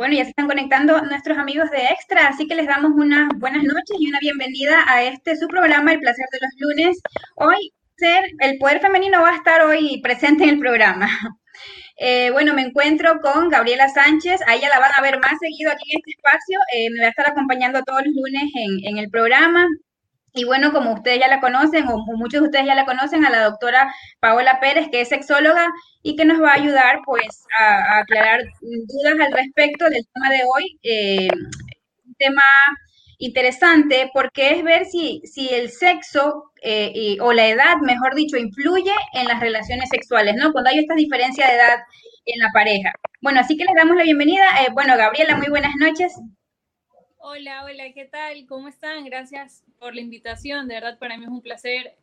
Bueno, ya se están conectando nuestros amigos de Extra, así que les damos unas buenas noches y una bienvenida a este su programa El placer de los lunes. Hoy el poder femenino va a estar hoy presente en el programa. Eh, bueno, me encuentro con Gabriela Sánchez, a ella la van a ver más seguido aquí en este espacio, eh, me va a estar acompañando todos los lunes en el programa. Y bueno, como ustedes ya la conocen, o muchos de ustedes ya la conocen, a la doctora Paola Pérez, que es sexóloga y que nos va a ayudar pues a, aclarar dudas al respecto del tema de hoy. Eh, un tema interesante porque es ver si, si el sexo eh, o la edad, mejor dicho, influye en las relaciones sexuales, ¿no? Cuando hay esta diferencia de edad en la pareja. Bueno, así que les damos la bienvenida. Eh, bueno, Gabriela, muy buenas noches. Hola, hola, ¿qué tal? ¿Cómo están? Gracias por la invitación. De verdad, para mí es un placer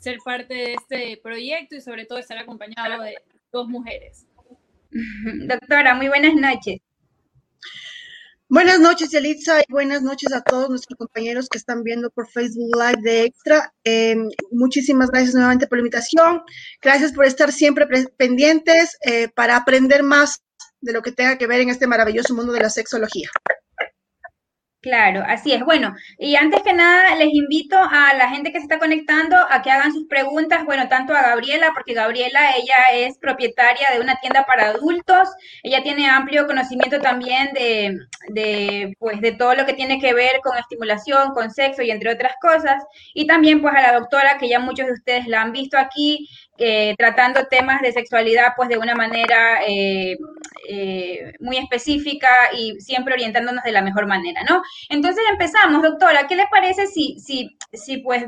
ser parte de este proyecto y sobre todo estar acompañado de dos mujeres. Doctora, muy buenas noches. Buenas noches, Elitza, y buenas noches a todos nuestros compañeros que están viendo por Facebook Live de Extra. Em, muchísimas gracias nuevamente por la invitación. Gracias por estar siempre pendientes eh, para aprender más de lo que tenga que ver en este maravilloso mundo de la sexología. Claro, así es. Bueno, y antes que nada, les invito a la gente que se está conectando a que hagan sus preguntas, bueno, tanto a Gabriela, porque Gabriela, ella es propietaria de una tienda para adultos, ella tiene amplio conocimiento también de, de, pues, de todo lo que tiene que ver con estimulación, con sexo y entre otras cosas, y también, pues, a la doctora, que ya muchos de ustedes la han visto aquí, eh, tratando temas de sexualidad pues de una manera eh, eh, muy específica y siempre orientándonos de la mejor manera, ¿no? Entonces empezamos, doctora, ¿qué le parece si, si, si pues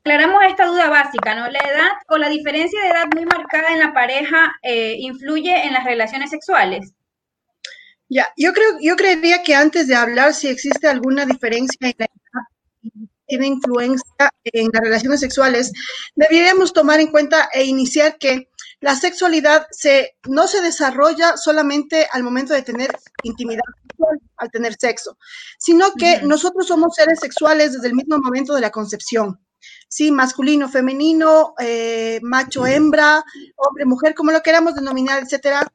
aclaramos esta duda básica, ¿no? La edad o la diferencia de edad muy marcada en la pareja influye en las relaciones sexuales. Ya, yo creo, yo creería que antes de hablar si existe alguna diferencia en la edad tiene influencia en las relaciones sexuales, deberíamos tomar en cuenta e iniciar que la sexualidad se, no se desarrolla solamente al momento de tener intimidad sexual, al tener sexo, sino que nosotros somos seres sexuales desde el mismo momento de la concepción. Sí, masculino, femenino, eh, macho, hembra, hombre, mujer, como lo queramos denominar, etcétera.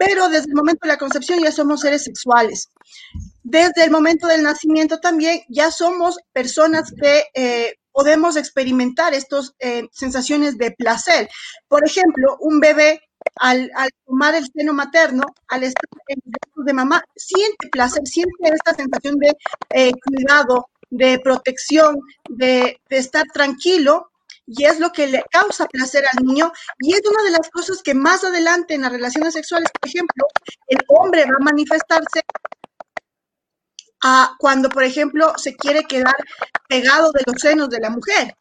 Pero desde el momento de la concepción ya somos seres sexuales desde el momento del nacimiento también ya somos personas que eh, podemos experimentar estas eh, sensaciones de placer. Por ejemplo, un bebé al, tomar el seno materno, al estar en el de mamá, siente placer, siente esta sensación de eh, cuidado, de protección, de, de estar tranquilo, y es lo que le causa placer al niño y es una de las cosas que más adelante en las relaciones sexuales, por ejemplo, el hombre va a manifestarse a cuando, por ejemplo, se quiere quedar pegado de los senos de la mujer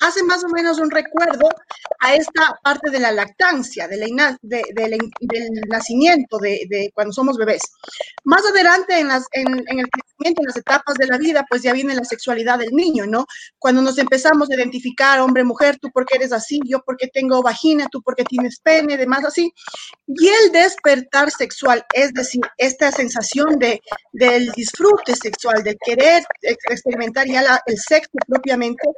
hace más o menos un recuerdo a esta parte de la lactancia, de del nacimiento, de, cuando somos bebés. Más adelante en, las, en, el en las etapas de la vida, pues ya viene la sexualidad del niño, ¿no? Cuando nos empezamos a identificar hombre, mujer, tú porque eres así, yo porque tengo vagina, tú porque tienes pene, demás así. Y el despertar sexual, es decir, esta sensación de, del disfrute sexual, de querer experimentar ya el sexo propiamente,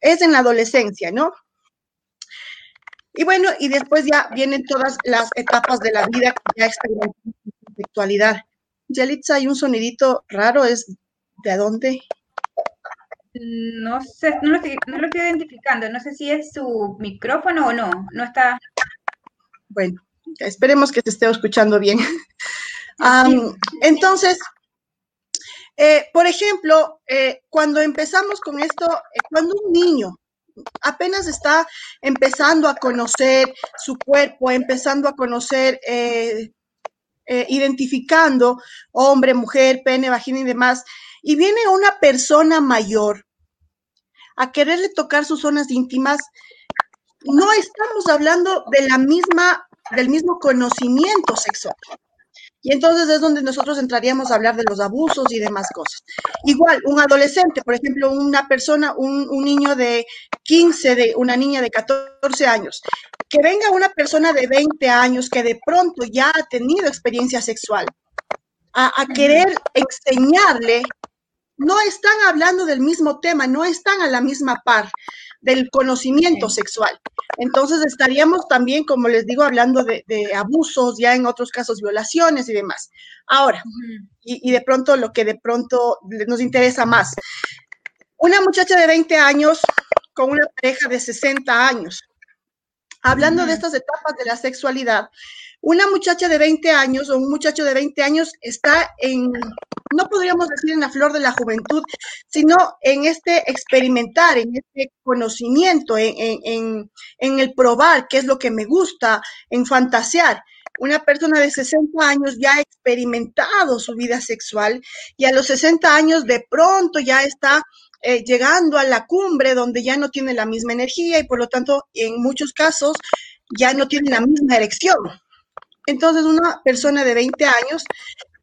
es en la adolescencia, ¿no? Y bueno, y después ya vienen todas las etapas de la vida que ya experimentamos en sexualidad. Yelitza, hay un sonidito raro, ¿es de dónde? No sé, no lo, estoy, no lo estoy identificando, no sé si es su micrófono o no, no está. Bueno, esperemos que te esté escuchando bien. entonces, eh, por ejemplo, eh, cuando empezamos con esto, eh, cuando un niño apenas está empezando a conocer su cuerpo, empezando a conocer, identificando hombre, mujer, pene, vagina y demás, y viene una persona mayor a quererle tocar sus zonas íntimas, no estamos hablando de la misma, del mismo conocimiento sexual. Y entonces es donde nosotros entraríamos a hablar de los abusos y demás cosas. Igual, un adolescente, por ejemplo, una persona, un, niño de 15, de una niña de 14 años, que venga una persona de 20 años que de pronto ya ha tenido experiencia sexual, a, a querer enseñarle, no están hablando del mismo tema, no están a la misma par. Del conocimiento sexual. Entonces estaríamos también, como les digo, hablando de, abusos, ya en otros casos violaciones y demás. Ahora, y, de pronto lo que de pronto nos interesa más, una muchacha de 20 años con una pareja de 60 años. Hablando de estas etapas de la sexualidad, una muchacha de 20 años o un muchacho de 20 años está en, no podríamos decir en la flor de la juventud, sino en este experimentar, en este conocimiento, en, el probar qué es lo que me gusta, en fantasear. Una persona de 60 años ya ha experimentado su vida sexual y a los 60 años de pronto ya está eh, llegando a la cumbre donde ya no tiene la misma energía y por lo tanto en muchos casos ya no tiene la misma erección. Entonces, una persona de 20 años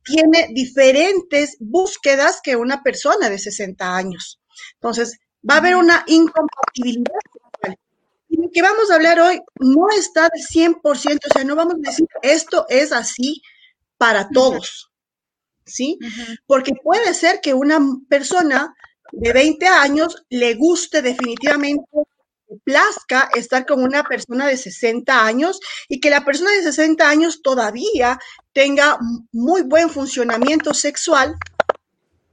tiene diferentes búsquedas que una persona de 60 años. Entonces, va a haber una incompatibilidad Y lo que vamos a hablar hoy no está del 100%, o sea, no vamos a decir esto es así para todos, ¿sí? Porque puede ser que una persona de 20 años le guste definitivamente plazca estar con una persona de 60 años y que la persona de 60 años todavía tenga muy buen funcionamiento sexual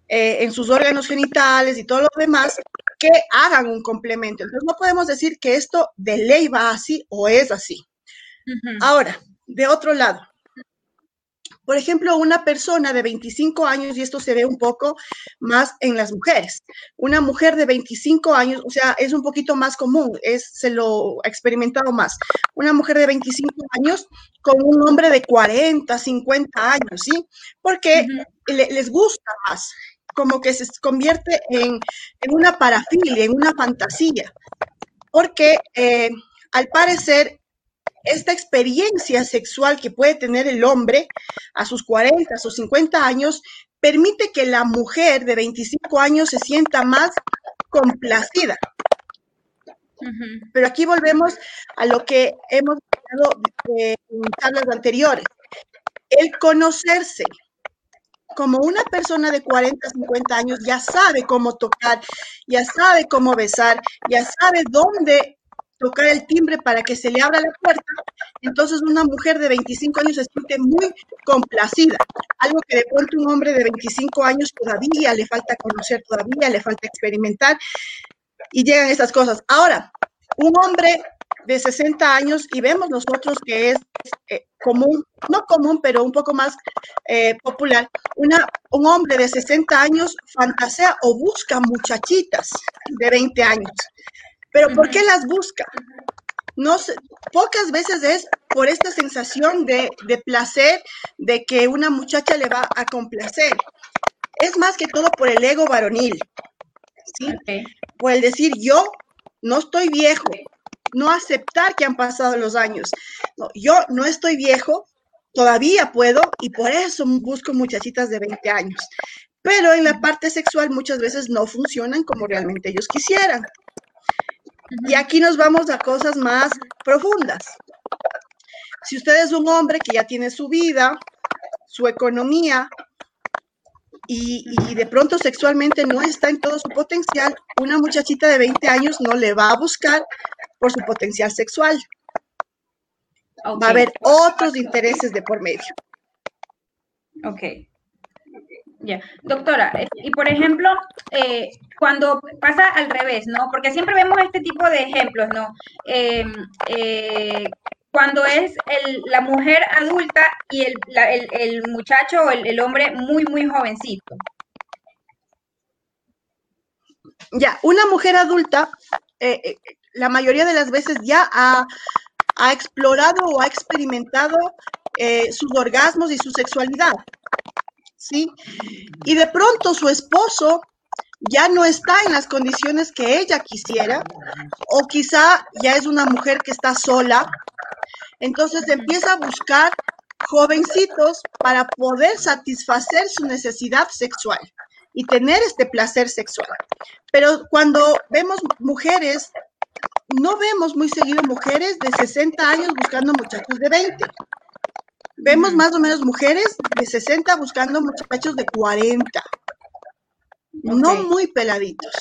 eh, en sus órganos genitales y todo lo demás, que hagan un complemento. Entonces no podemos decir que esto de ley va así o es así. Ahora, de otro lado, por ejemplo, una persona de 25 años, y esto se ve un poco más en las mujeres, una mujer de 25 años, o sea, es un poquito más común, es, se lo ha experimentado más, una mujer de 25 años con un hombre de 40, 50 años, ¿sí? Porque les gusta más, como que se convierte en, una parafilia, en una fantasía, porque eh, al parecer esta experiencia sexual que puede tener el hombre a sus 40 o 50 años permite que la mujer de 25 años se sienta más complacida. Pero aquí volvemos a lo que hemos hablado en charlas anteriores. El conocerse como una persona de 40, 50 años ya sabe cómo tocar, ya sabe cómo besar, ya sabe dónde tocar el timbre para que se le abra la puerta, entonces una mujer de 25 años se siente muy complacida, algo que de pronto un hombre de 25 años todavía le falta conocer, todavía le falta experimentar y llegan estas cosas. Ahora, un hombre de 60 años y vemos nosotros que es eh, común, no común, pero un poco más eh, popular, una, un hombre de 60 años fantasea o busca muchachitas de 20 años. Pero ¿por qué las busca? No sé, pocas veces es por esta sensación de, placer, de que una muchacha le va a complacer. Es más que todo por el ego varonil. ¿sí? Por el decir, yo no estoy viejo, no aceptar que han pasado los años. yo no estoy viejo, todavía puedo y por eso busco muchachitas de 20 años. Pero en la parte sexual muchas veces no funcionan como realmente ellos quisieran. Y aquí nos vamos a cosas más profundas. Si usted es un hombre que ya tiene su vida, su economía, y, de pronto sexualmente no está en todo su potencial, una muchachita de 20 años no le va a buscar por su potencial sexual. Va a haber otros intereses de por medio. Ok. Doctora, eh, y por ejemplo, eh, cuando pasa al revés, ¿no? Porque siempre vemos este tipo de ejemplos, ¿no? Em, eh, cuando es la mujer adulta y el, muchacho o el, hombre muy, muy jovencito. Ya, una mujer adulta, la mayoría de las veces ya ha explorado o ha experimentado sus orgasmos y su sexualidad. ¿Sí? Y de pronto su esposo ya no está en las condiciones que ella quisiera, o quizá ya es una mujer que está sola, entonces empieza a buscar jovencitos para poder satisfacer su necesidad sexual y tener este placer sexual. Pero cuando vemos mujeres, no vemos muy seguido mujeres de 60 años buscando muchachos de 20. Vemos más o menos mujeres de 60 buscando muchachos de 40. No muy peladitos.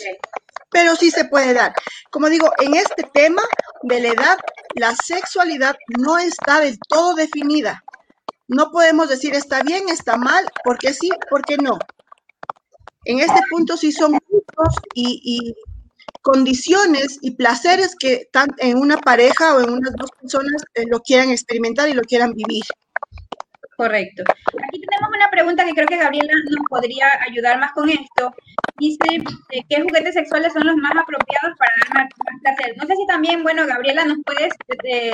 pero sí se puede dar. Como digo, en este tema de la edad, la sexualidad no está del todo definida. No podemos decir está bien, está mal, porque sí, porque no. En este punto sí son gustos y, condiciones y placeres que en una pareja o en unas dos personas eh, lo quieran experimentar y lo quieran vivir. Correcto. Aquí tenemos una pregunta que creo que Gabriela nos podría ayudar más con esto. Dice, eh, ¿qué juguetes sexuales son los más apropiados para dar más placer? No sé si también, bueno, Gabriela, nos puedes,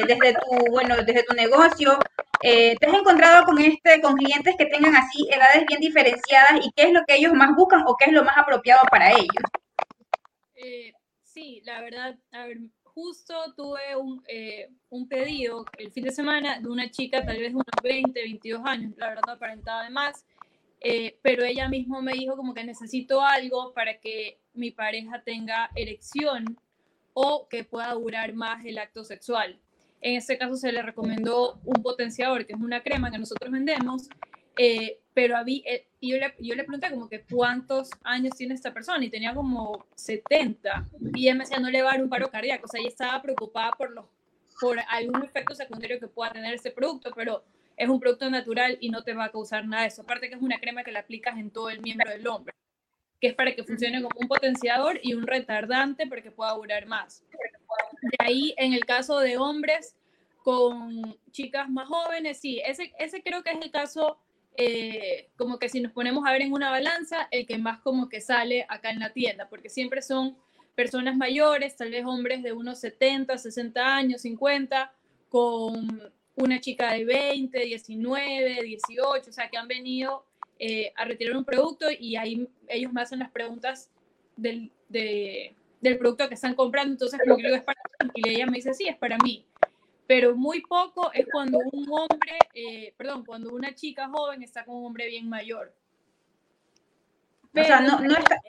desde, tu, bueno, desde tu negocio, eh, ¿te has encontrado con este, con clientes que tengan así edades bien diferenciadas y qué es lo que ellos más buscan o qué es lo más apropiado para ellos? Eh, sí, la verdad, a ver, justo tuve un, eh, un, pedido el fin de semana de una chica, tal vez unos 20, 22 años, la verdad aparentaba de más, eh, pero ella mismo me dijo como que necesito algo para que mi pareja tenga erección o que pueda durar más el acto sexual. En este caso se le recomendó un potenciador, que es una crema que nosotros vendemos, eh, pero había, eh, yo, le, yo le pregunté como que cuántos años tiene esta persona y tenía como 70 y ella me decía no le va a dar un paro cardíaco, o sea, ella estaba preocupada por, los, por algún efecto secundario que pueda tener ese producto, pero es un producto natural y no te va a causar nada de eso. Aparte que es una crema que la aplicas en todo el miembro del hombre, que es para que funcione como un potenciador y un retardante para que pueda durar más. De ahí, en el caso de hombres con chicas más jóvenes, sí, ese, ese creo que es el caso eh, como que si nos ponemos a ver en una balanza, el que más como que sale acá en la tienda, porque siempre son personas mayores, tal vez hombres de unos 70, 60 años, 50, con una chica de 20, 19, 18, o sea, que han venido eh, a retirar un producto y ahí ellos me hacen las preguntas del, del producto que están comprando, entonces como que es para y ella me dice, sí, es para mí pero muy poco es cuando un hombre, eh, perdón, cuando una chica joven está con un hombre bien mayor. Pero o sea, no, no está...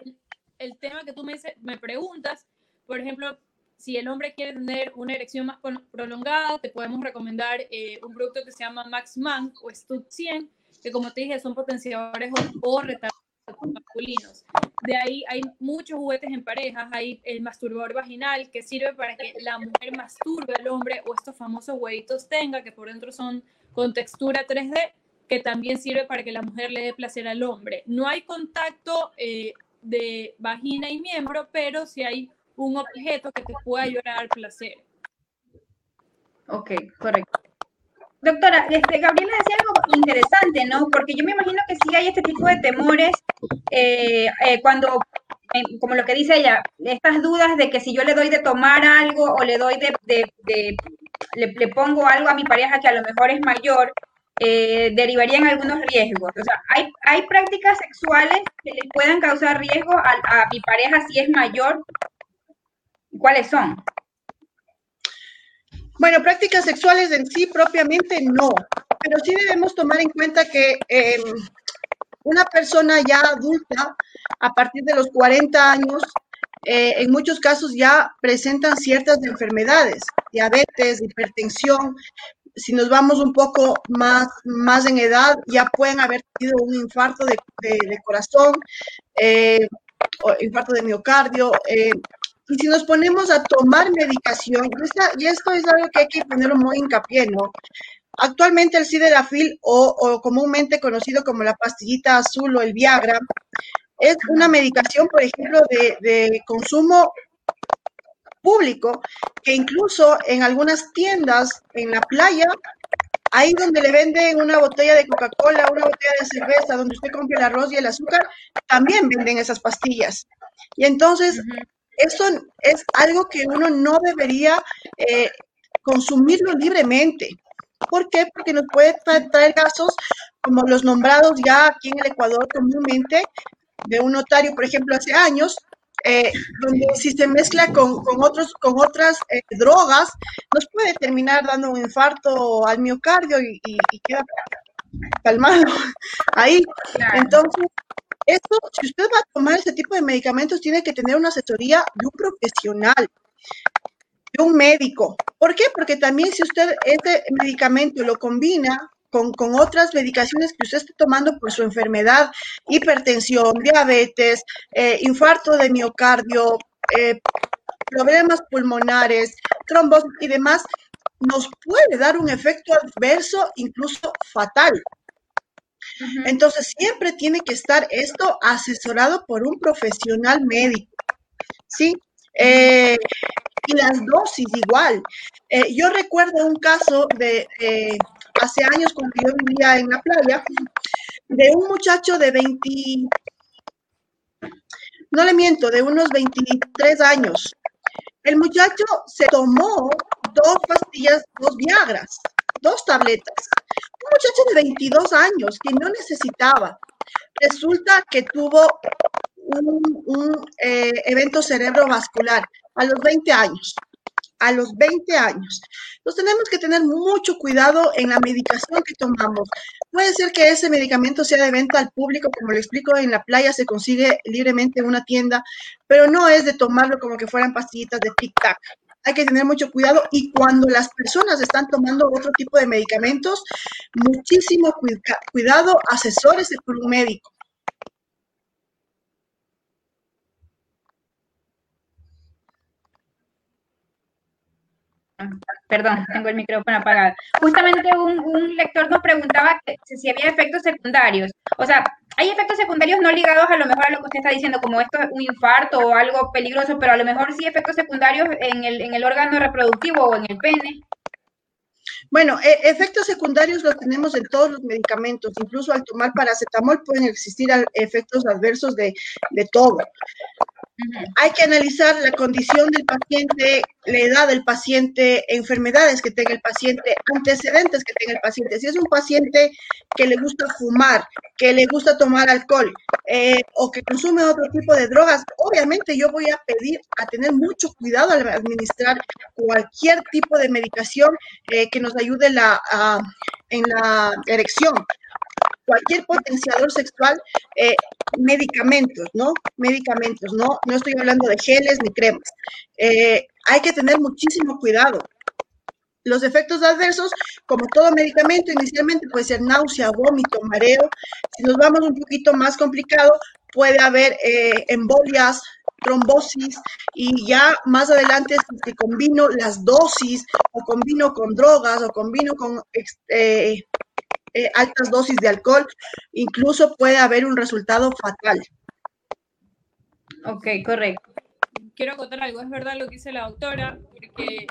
el, tema que tú me, me preguntas, por ejemplo, si el hombre quiere tener una erección más prolongada, te podemos recomendar eh, un producto que se llama Max Man o Stud 100, que como te dije son potenciadores o, o masculinos. De ahí hay muchos juguetes en parejas, hay el masturbador vaginal que sirve para que la mujer masturbe al hombre o estos famosos huevitos tenga, que por dentro son con textura 3D, que también sirve para que la mujer le dé placer al hombre. No hay contacto eh, de vagina y miembro, pero sí hay un objeto que te pueda ayudar a dar placer. Ok, correcto. Doctora, este, Gabriela decía algo interesante, ¿no? Porque yo me imagino que sí hay este tipo de temores eh, eh, cuando, eh, como lo que dice ella, estas dudas de que si yo le doy de tomar algo o le doy de, le, pongo algo a mi pareja que a lo mejor es mayor, derivarían algunos riesgos. O sea, ¿hay, hay prácticas sexuales que le puedan causar riesgo a, a mi pareja si es mayor. ¿Cuáles son? Bueno, prácticas sexuales en sí propiamente no, pero sí debemos tomar en cuenta que em, una persona ya adulta, a partir de los 40 años, eh, en muchos casos ya presentan ciertas enfermedades, diabetes, hipertensión. Si nos vamos un poco más, más en edad, ya pueden haber tenido un infarto de, corazón, eh, o infarto de miocardio, eh, y si nos ponemos a tomar medicación, y, esto es algo que hay que poner muy hincapié, ¿no? Actualmente el sildenafil, o, o comúnmente conocido como la pastillita azul o el Viagra, es una medicación, por ejemplo, de, de consumo público, que incluso en algunas tiendas en la playa ahí donde le venden una botella de Coca-Cola, una botella de cerveza, donde usted compra el arroz y el azúcar, también venden esas pastillas. Y entonces, eso es algo que uno no debería eh, consumirlo libremente. ¿Por qué? Porque nos puede traer casos como los nombrados ya aquí en el Ecuador comúnmente de un notario, por ejemplo, hace años, eh, donde si se mezcla con, otros, con otras eh, drogas, nos puede terminar dando un infarto al miocardio y, y queda calmado ahí. Entonces, esto, si usted va a tomar ese tipo de medicamentos, tiene que tener una asesoría de un profesional, de un médico. ¿Por qué? Porque también si usted este medicamento lo combina con, otras medicaciones que usted esté tomando por su enfermedad, hipertensión, diabetes, eh, infarto de miocardio, eh, problemas pulmonares, trombosis y demás, nos puede dar un efecto adverso, incluso fatal. Entonces, siempre tiene que estar esto asesorado por un profesional médico, ¿sí? Eh, y las dosis igual. Eh, yo recuerdo un caso de eh, hace años cuando yo vivía en la playa, de un muchacho de 20, no le miento, de unos 23 años. El muchacho se tomó dos pastillas, dos Viagras, dos tabletas. Un muchacho de 22 años que no necesitaba. Resulta que tuvo un, eh, evento cerebrovascular a los 20 años. A los 20 años. Entonces tenemos que tener mucho cuidado en la medicación que tomamos. Puede ser que ese medicamento sea de venta al público, como le explico, en la playa se consigue libremente en una tienda, pero no es de tomarlo como que fueran pastillitas de tic-tac hay que tener mucho cuidado y cuando las personas están tomando otro tipo de medicamentos, muchísimo cuidado, asesores por un médico. Perdón, tengo el micrófono apagado. Justamente un, lector nos preguntaba si había efectos secundarios. O sea, hay efectos secundarios no ligados a lo mejor a lo que usted está diciendo, como esto es un infarto o algo peligroso, pero a lo mejor sí efectos secundarios en el, en el órgano reproductivo o en el pene. Bueno, e, efectos secundarios los tenemos en todos los medicamentos, incluso al tomar paracetamol pueden existir efectos adversos de, de todo. Hay que analizar la condición del paciente, la edad del paciente, enfermedades que tenga el paciente, antecedentes que tenga el paciente. Si es un paciente que le gusta fumar, que le gusta tomar alcohol eh, o que consume otro tipo de drogas, obviamente yo voy a pedir a tener mucho cuidado al administrar cualquier tipo de medicación eh, que nos ayude en la erección cualquier potenciador sexual, eh, medicamentos, ¿no? Medicamentos, ¿no? No estoy hablando de geles ni cremas. Eh, hay que tener muchísimo cuidado. Los efectos adversos, como todo medicamento, inicialmente puede ser náusea, vómito, mareo. Si nos vamos un poquito más complicado, puede haber eh, embolias, trombosis y ya más adelante si combino las dosis o combino con drogas o combino con altas dosis de alcohol, incluso puede haber un resultado fatal. Ok, correcto. Quiero contar algo, es verdad lo que dice la doctora, porque,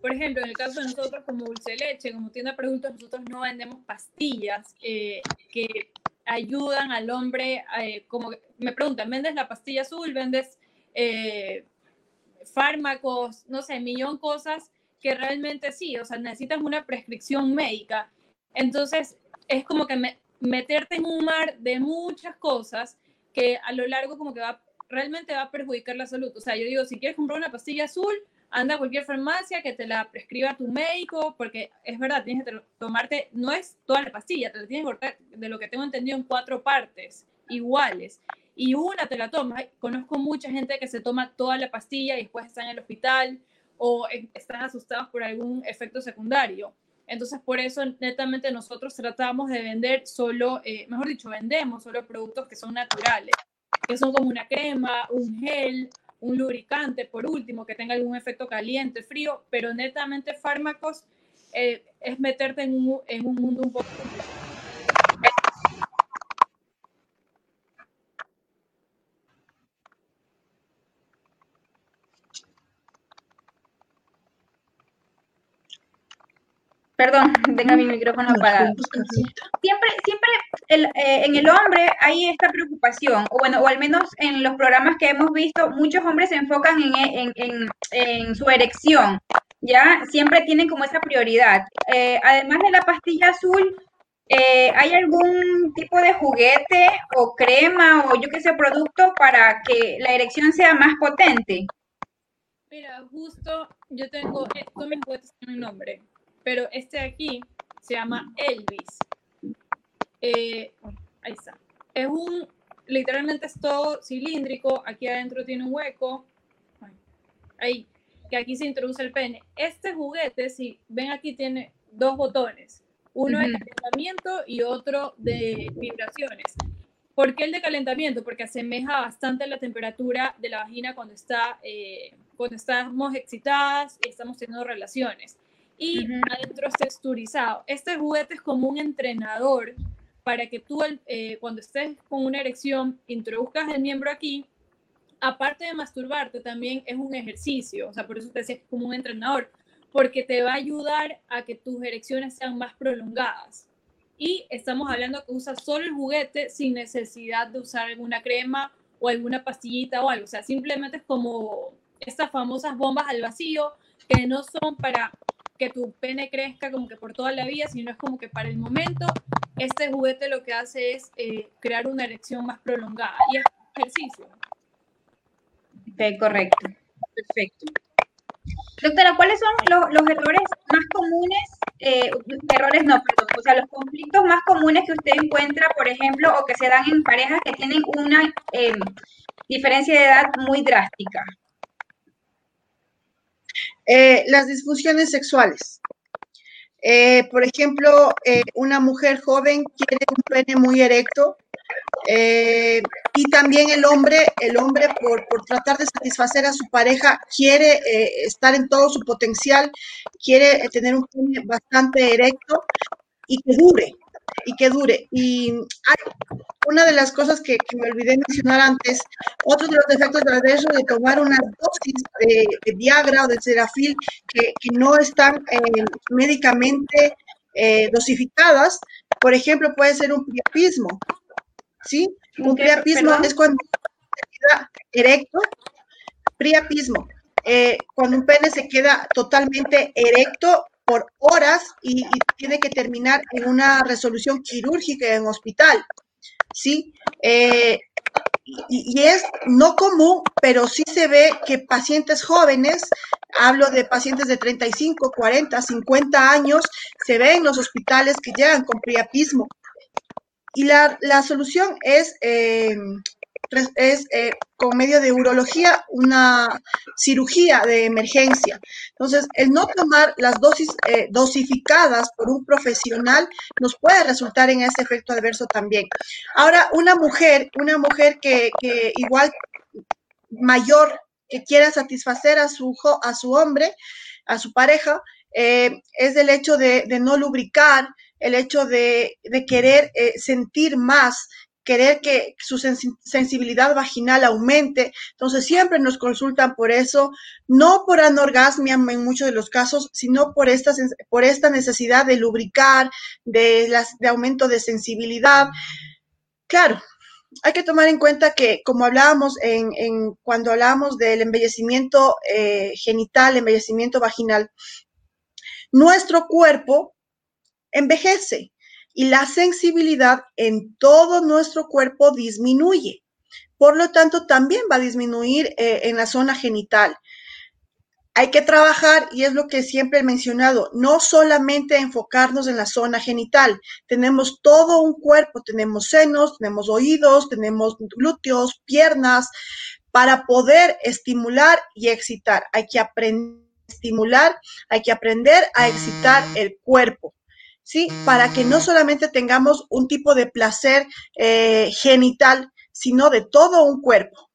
por ejemplo, en el caso de nosotros como dulce leche, como tienda de productos, nosotros no vendemos pastillas eh, que ayudan al hombre, eh, como me preguntan, ¿vendes la pastilla azul? ¿Vendes fármacos? No sé, millón cosas que realmente sí, o sea, necesitas una prescripción médica entonces, es como que meterte en un mar de muchas cosas que a lo largo como que va, realmente va a perjudicar la salud. O sea, yo digo, si quieres comprar una pastilla azul, anda a cualquier farmacia que te la prescriba tu médico, porque es verdad, tienes que tomarte, no es toda la pastilla, te la tienes que cortar, de lo que tengo entendido, en cuatro partes iguales. Y una te la tomas. Conozco mucha gente que se toma toda la pastilla y después está en el hospital o están asustados por algún efecto secundario. Entonces, por eso netamente nosotros tratamos de vender solo, eh, mejor dicho, vendemos solo productos que son naturales, que son como una crema, un gel, un lubricante, por último, que tenga algún efecto caliente, frío, pero netamente fármacos eh, es meterte en un, en un mundo un poco Perdón, tenga mi micrófono apagado. Siempre, siempre eh, en el hombre hay esta preocupación, o bueno, o al menos en los programas que hemos visto, muchos hombres se enfocan en, su erección, ¿ya? Siempre tienen como esa prioridad. Eh, además de la pastilla azul, eh, ¿hay algún tipo de juguete o crema o yo qué sé, producto para que la erección sea más potente? Mira, justo yo tengo, esto me mi nombre pero este de aquí se llama Elvis. Eh, ahí está. Es un, literalmente es todo cilíndrico, aquí adentro tiene un hueco, ahí, que aquí se introduce el pene. Este juguete, si ven aquí, tiene dos botones, uno de calentamiento y otro de vibraciones. ¿Por qué el de calentamiento? Porque asemeja bastante la temperatura de la vagina cuando, está, eh, cuando estamos excitadas y estamos teniendo relaciones. Y adentro es texturizado. Este juguete es como un entrenador para que tú eh, cuando estés con una erección introduzcas el miembro aquí. Aparte de masturbarte, también es un ejercicio. O sea, por eso te decía que es como un entrenador. Porque te va a ayudar a que tus erecciones sean más prolongadas y estamos hablando que usa solo el juguete sin necesidad de usar alguna crema o alguna pastillita o algo. O sea, simplemente es como estas famosas bombas al vacío que no son para que tu pene crezca como que por toda la vida, sino es como que para el momento este juguete lo que hace es eh, crear una erección más prolongada y es ejercicio. Correcto. Perfecto. Doctora, ¿cuáles son los, errores más comunes eh, errores no, perdón, o sea, los conflictos más comunes que usted encuentra, por ejemplo, o que se dan en parejas que tienen una em, diferencia de edad muy drástica. Eh, las disfunciones sexuales. Eh, por ejemplo, una mujer joven quiere un pene muy erecto, eh, y también el hombre, el hombre por, por, tratar de satisfacer a su pareja, quiere eh, estar en todo su potencial, quiere tener un pene bastante erecto y que dure, y que dure. Y hay una de las cosas que, me olvidé mencionar antes, otro de los defectos del adverso de tomar una dosis de, Viagra o de Serafil que, que no están eh, médicamente dosificadas, por ejemplo, puede ser un priapismo. ¿sí? Un priapismo es cuando queda erecto, priapismo, eh, cuando un pene se queda totalmente erecto por horas y, tiene que terminar en una resolución quirúrgica en hospital, ¿sí? Eh, y, y, es no común, pero sí se ve que pacientes jóvenes, hablo de pacientes de 35, 40, 50 años, se ven en los hospitales que llegan con priapismo. Y la, solución es, eh, es eh, con medio de urología una cirugía de emergencia. Entonces, el no tomar las dosis eh, dosificadas por un profesional nos puede resultar en ese efecto adverso también. Ahora, una mujer, una mujer que, igual mayor, que quiera satisfacer a su, a su hombre, a su pareja, es el hecho de, de no lubricar, el hecho de, querer eh, sentir más, querer que su sensibilidad vaginal aumente. Entonces siempre nos consultan por eso, no por anorgasmia en muchos de los casos, sino por esta, por esta necesidad de lubricar, de, de aumento de sensibilidad. Claro, hay que tomar en cuenta que, como hablábamos en, cuando hablábamos del embellecimiento eh, genital, embellecimiento vaginal, nuestro cuerpo envejece y la sensibilidad en todo nuestro cuerpo disminuye. Por lo tanto, también va a disminuir eh, en la zona genital. Hay que trabajar, y es lo que siempre he mencionado, no solamente enfocarnos en la zona genital. Tenemos todo un cuerpo, tenemos senos, tenemos oídos, tenemos glúteos, piernas, para poder estimular y excitar. Hay que aprender a estimular, hay que aprender a excitar el cuerpo. ¿Sí? Para que no solamente tengamos un tipo de placer eh, genital, sino de todo un cuerpo.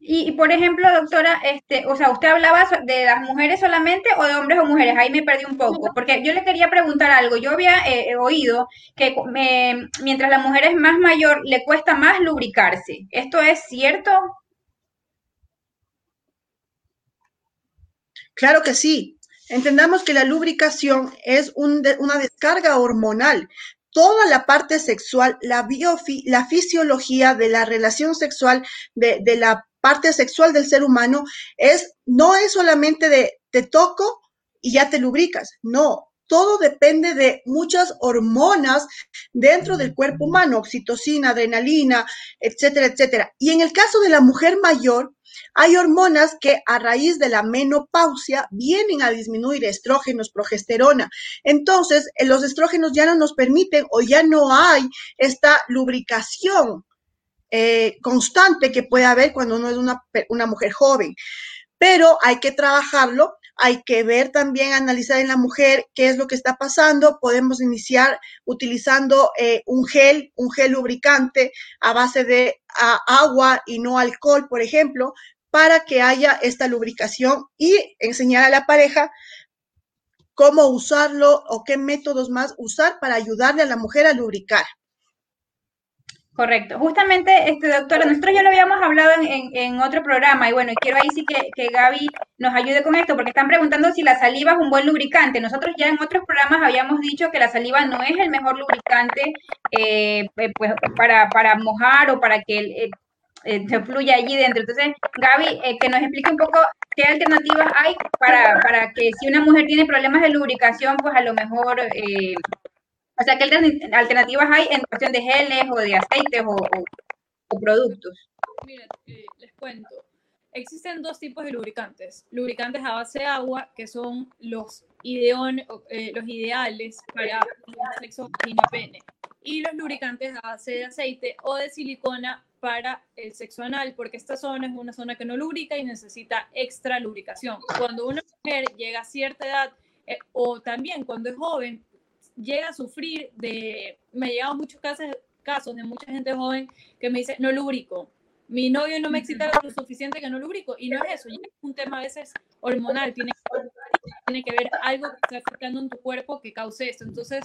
y, por ejemplo, doctora, este, o sea, usted hablaba de las mujeres solamente o de hombres o mujeres. Ahí me perdí un poco, porque yo le quería preguntar algo. Yo había eh, oído que mientras la mujer es más mayor, le cuesta más lubricarse. ¿Esto es cierto? Claro que sí. Entendamos que la lubricación es una descarga hormonal. Toda la parte sexual, la, la fisiología de la relación sexual, de, la parte sexual del ser humano, es, no es solamente de te toco y ya te lubricas. No, todo depende de muchas hormonas dentro del cuerpo humano, oxitocina, adrenalina, etcétera, etcétera. Y en el caso de la mujer mayor, hay hormonas que a raíz de la menopausia vienen a disminuir estrógenos, progesterona. Entonces, eh, los estrógenos ya no nos permiten o ya no hay esta lubricación eh, constante que puede haber cuando uno es una, una mujer joven. Pero hay que trabajarlo hay que ver también, analizar en la mujer qué es lo que está pasando. Podemos iniciar utilizando eh, un gel, un gel lubricante a base de agua y no alcohol, por ejemplo, para que haya esta lubricación y enseñar a la pareja cómo usarlo o qué métodos más usar para ayudarle a la mujer a lubricar. Correcto. Justamente, este doctora, nosotros ya lo habíamos hablado en, otro programa y bueno, quiero ahí sí que, que, Gaby nos ayude con esto porque están preguntando si la saliva es un buen lubricante. Nosotros ya en otros programas habíamos dicho que la saliva no es el mejor lubricante eh, eh, pues, para, para mojar o para que el, eh, se fluya allí dentro. Entonces, Gaby, que nos explique un poco qué alternativas hay para, para que si una mujer tiene problemas de lubricación, pues a lo mejor o sea, ¿qué alternativas hay en cuestión de geles o de aceites o, productos? Miren, eh, les cuento. Existen dos tipos de lubricantes. Lubricantes a base de agua, que son los, ideon, eh, los ideales para el sexo vagina-pene. Y los lubricantes a base de aceite o de silicona para el sexo anal, porque esta zona es una zona que no lubrica y necesita extra lubricación. Cuando una mujer llega a cierta edad, eh, o también cuando es joven, llega a sufrir de, me llegan muchos casos, casos de mucha gente joven que me dice, no lubrico, mi novio no me excita lo suficiente que no lubrico, y no es eso, es un tema a veces hormonal, tiene, tiene que ver algo que está afectando en tu cuerpo que cause esto. Entonces,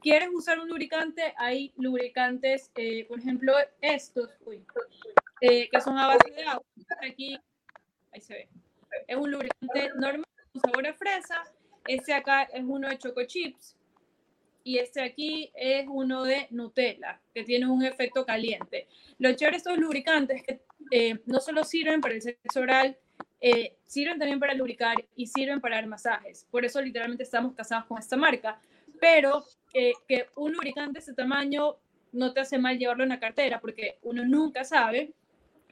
¿quieres usar un lubricante? Hay lubricantes, eh, por ejemplo, estos, eh, que son a base de agua. Aquí, ahí se ve. Es un lubricante normal, con sabor a fresa. Este acá es uno de choco chips y este aquí es uno de Nutella, que tiene un efecto caliente. Lo chévere de estos lubricantes que eh, no solo sirven para el sexo oral, eh, sirven también para lubricar y sirven para dar masajes. Por eso literalmente estamos casados con esta marca. Pero eh, que un lubricante de este tamaño no te hace mal llevarlo en la cartera, porque uno nunca sabe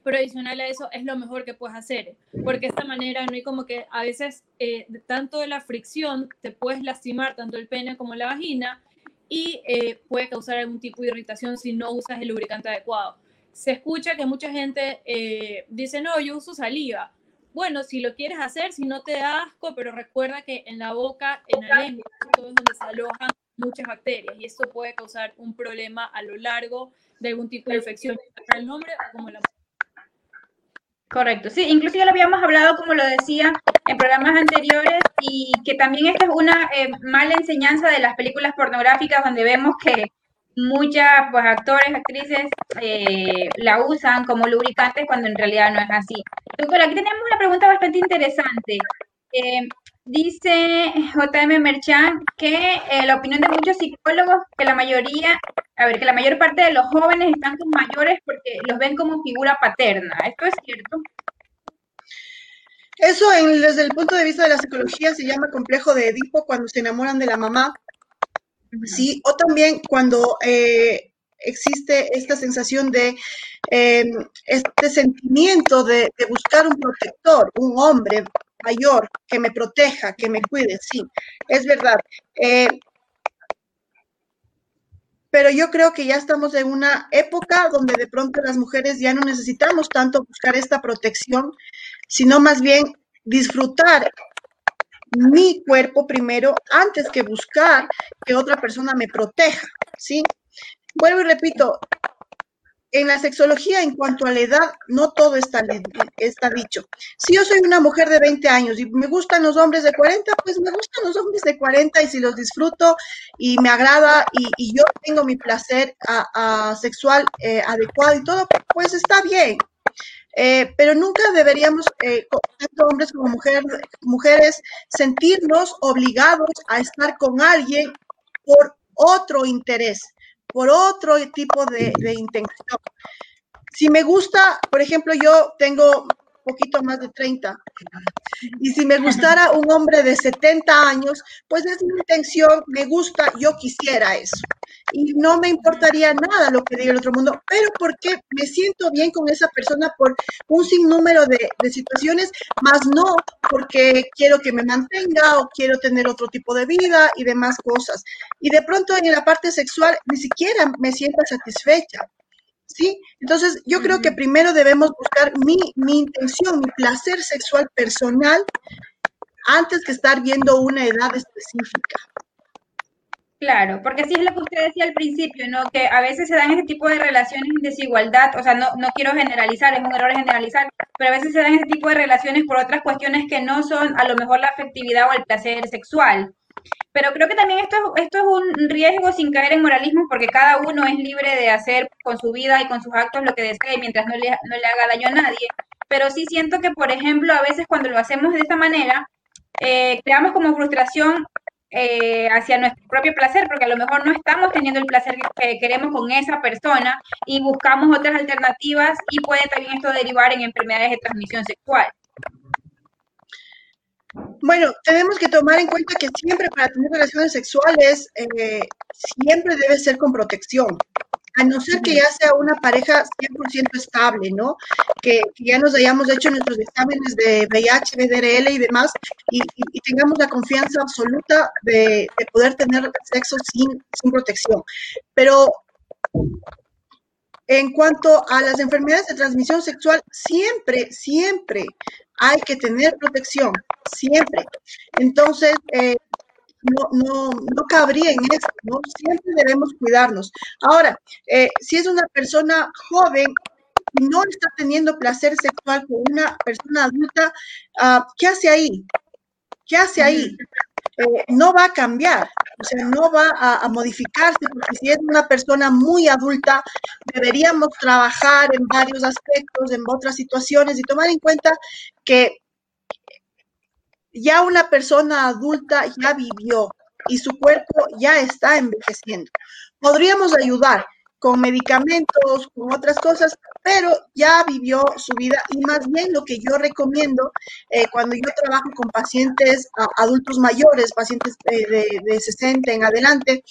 pero adicional a eso es lo mejor que puedes hacer, porque de esta manera no hay como que a veces eh, tanto de la fricción te puedes lastimar tanto el pene como la vagina y eh, puede causar algún tipo de irritación si no usas el lubricante adecuado. Se escucha que mucha gente eh, dice, no, yo uso saliva. Bueno, si lo quieres hacer, si no te da asco, pero recuerda que en la boca, en la lengua, todo es donde se alojan muchas bacterias y esto puede causar un problema a lo largo de algún tipo de infección, el nombre como la Correcto, sí, incluso ya lo habíamos hablado, como lo decía, en programas anteriores y que también esta es una eh, mala enseñanza de las películas pornográficas donde vemos que muchas pues, actores, actrices eh, la usan como lubricantes cuando en realidad no es así. Doctora, aquí tenemos una pregunta bastante interesante. Eh, dice JM Merchan que la opinión de muchos psicólogos que la mayoría a ver, que la mayor parte de los jóvenes están con mayores porque los ven como figura paterna. ¿Esto es cierto? Eso desde el punto de vista de la psicología se llama complejo de Edipo cuando se enamoran de la mamá. Sí, o también cuando eh, existe esta sensación de em, este sentimiento de, buscar un protector, un hombre mayor que me proteja, que me cuide, sí, es verdad. Eh, pero yo creo que ya estamos en una época donde de pronto las mujeres ya no necesitamos tanto buscar esta protección, sino más bien disfrutar mi cuerpo primero antes que buscar que otra persona me proteja, ¿sí? Vuelvo y repito, en la sexología, en cuanto a la edad, no todo está, dicho. Si yo soy una mujer de 20 años y me gustan los hombres de 40, pues me gustan los hombres de 40 y si los disfruto y me agrada y, yo tengo mi placer sexual eh, adecuado y todo, pues está bien. Eh, pero nunca deberíamos, eh, tanto hombres como mujeres, sentirnos obligados a estar con alguien por otro interés por otro tipo de, intención. Si me gusta, por ejemplo, yo tengo poquito más de 30. Y si me gustara un hombre de 70 años, pues es mi intención, me gusta, yo quisiera eso. Y no me importaría nada lo que diga el otro mundo, pero porque me siento bien con esa persona por un sinnúmero de, de situaciones, más no porque quiero que me mantenga o quiero tener otro tipo de vida y demás cosas. Y de pronto en la parte sexual ni siquiera me siento satisfecha. ¿Sí? Entonces, yo creo que primero debemos buscar mi, mi intención, mi placer sexual personal antes que estar viendo una edad específica. Claro, porque sí es lo que usted decía al principio, ¿no? Que a veces se dan ese tipo de relaciones de desigualdad, o sea, no, no quiero generalizar, es un error generalizar, pero a veces se dan ese tipo de relaciones por otras cuestiones que no son a lo mejor la afectividad o el placer sexual. Pero creo que también esto, esto es un riesgo sin caer en moralismo porque cada uno es libre de hacer con su vida y con sus actos lo que desee mientras no le, no le haga daño a nadie. Pero sí siento que, por ejemplo, a veces cuando lo hacemos de esta manera, eh, creamos como frustración eh, hacia nuestro propio placer, porque a lo mejor no estamos teniendo el placer que queremos con esa persona y buscamos otras alternativas y puede también esto derivar en enfermedades de transmisión sexual. Bueno, tenemos que tomar en cuenta que siempre para tener relaciones sexuales, eh, siempre debe ser con protección a no ser que ya sea una pareja 100% estable, ¿no? Que, ya nos hayamos hecho nuestros exámenes de VIH, BDRL y demás, y, tengamos la confianza absoluta de, poder tener sexo sin, sin protección. Pero en cuanto a las enfermedades de transmisión sexual, siempre, siempre hay que tener protección, siempre. Entonces, eh, no, no, no cabría en eso, ¿no? Siempre debemos cuidarnos. Ahora, eh, si es una persona joven y no está teniendo placer sexual con una persona adulta, uh, ¿qué hace ahí? ¿Qué hace ahí? Eh, no va a cambiar, o sea, no va a, a, modificarse, porque si es una persona muy adulta, deberíamos trabajar en varios aspectos, en otras situaciones y tomar en cuenta que ya una persona adulta ya vivió y su cuerpo ya está envejeciendo. Podríamos ayudar con medicamentos, con otras cosas, pero ya vivió su vida y más bien lo que yo recomiendo eh, cuando yo trabajo con pacientes adultos mayores, pacientes de, 60 en adelante,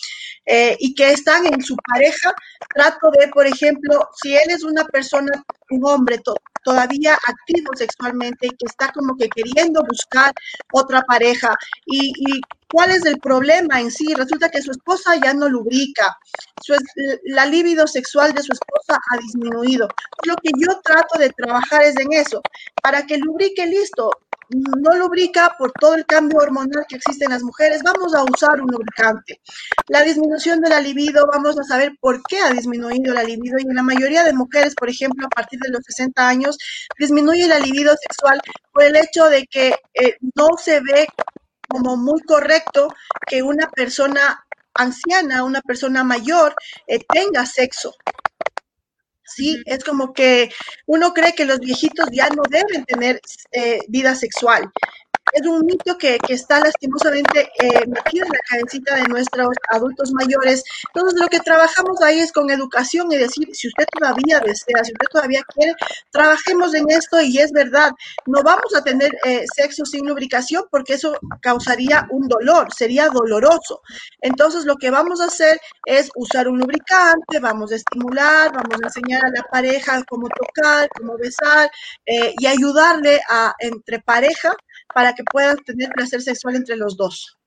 eh, y que están en su pareja, trato de, por ejemplo, si él es una persona, un hombre todavía activo sexualmente y que está como que queriendo buscar otra pareja y, y ¿Cuál es el problema en sí? Resulta que su esposa ya no lubrica, su, la libido sexual de su esposa ha disminuido. Lo que yo trato de trabajar es en eso, para que lubrique listo, no lubrica por todo el cambio hormonal que existe en las mujeres, vamos a usar un lubricante. La disminución de la libido, vamos a saber por qué ha disminuido la libido y en la mayoría de mujeres, por ejemplo, a partir de los 60 años, disminuye la libido sexual por el hecho de que eh, no se ve como muy correcto que una persona anciana, una persona mayor, eh, tenga sexo. Sí, es como que uno cree que los viejitos ya no deben tener eh, vida sexual es un mito que, está lastimosamente eh, metido en la cabecita de nuestros adultos mayores. Entonces, lo que trabajamos ahí es con educación y decir, si usted todavía desea, si usted todavía quiere, trabajemos en esto y es verdad, no vamos a tener eh, sexo sin lubricación porque eso causaría un dolor, sería doloroso. Entonces, lo que vamos a hacer es usar un lubricante, vamos a estimular, vamos a enseñar a la pareja cómo tocar, cómo besar eh, y ayudarle a entre pareja para que puedan tener placer sexual entre los dos.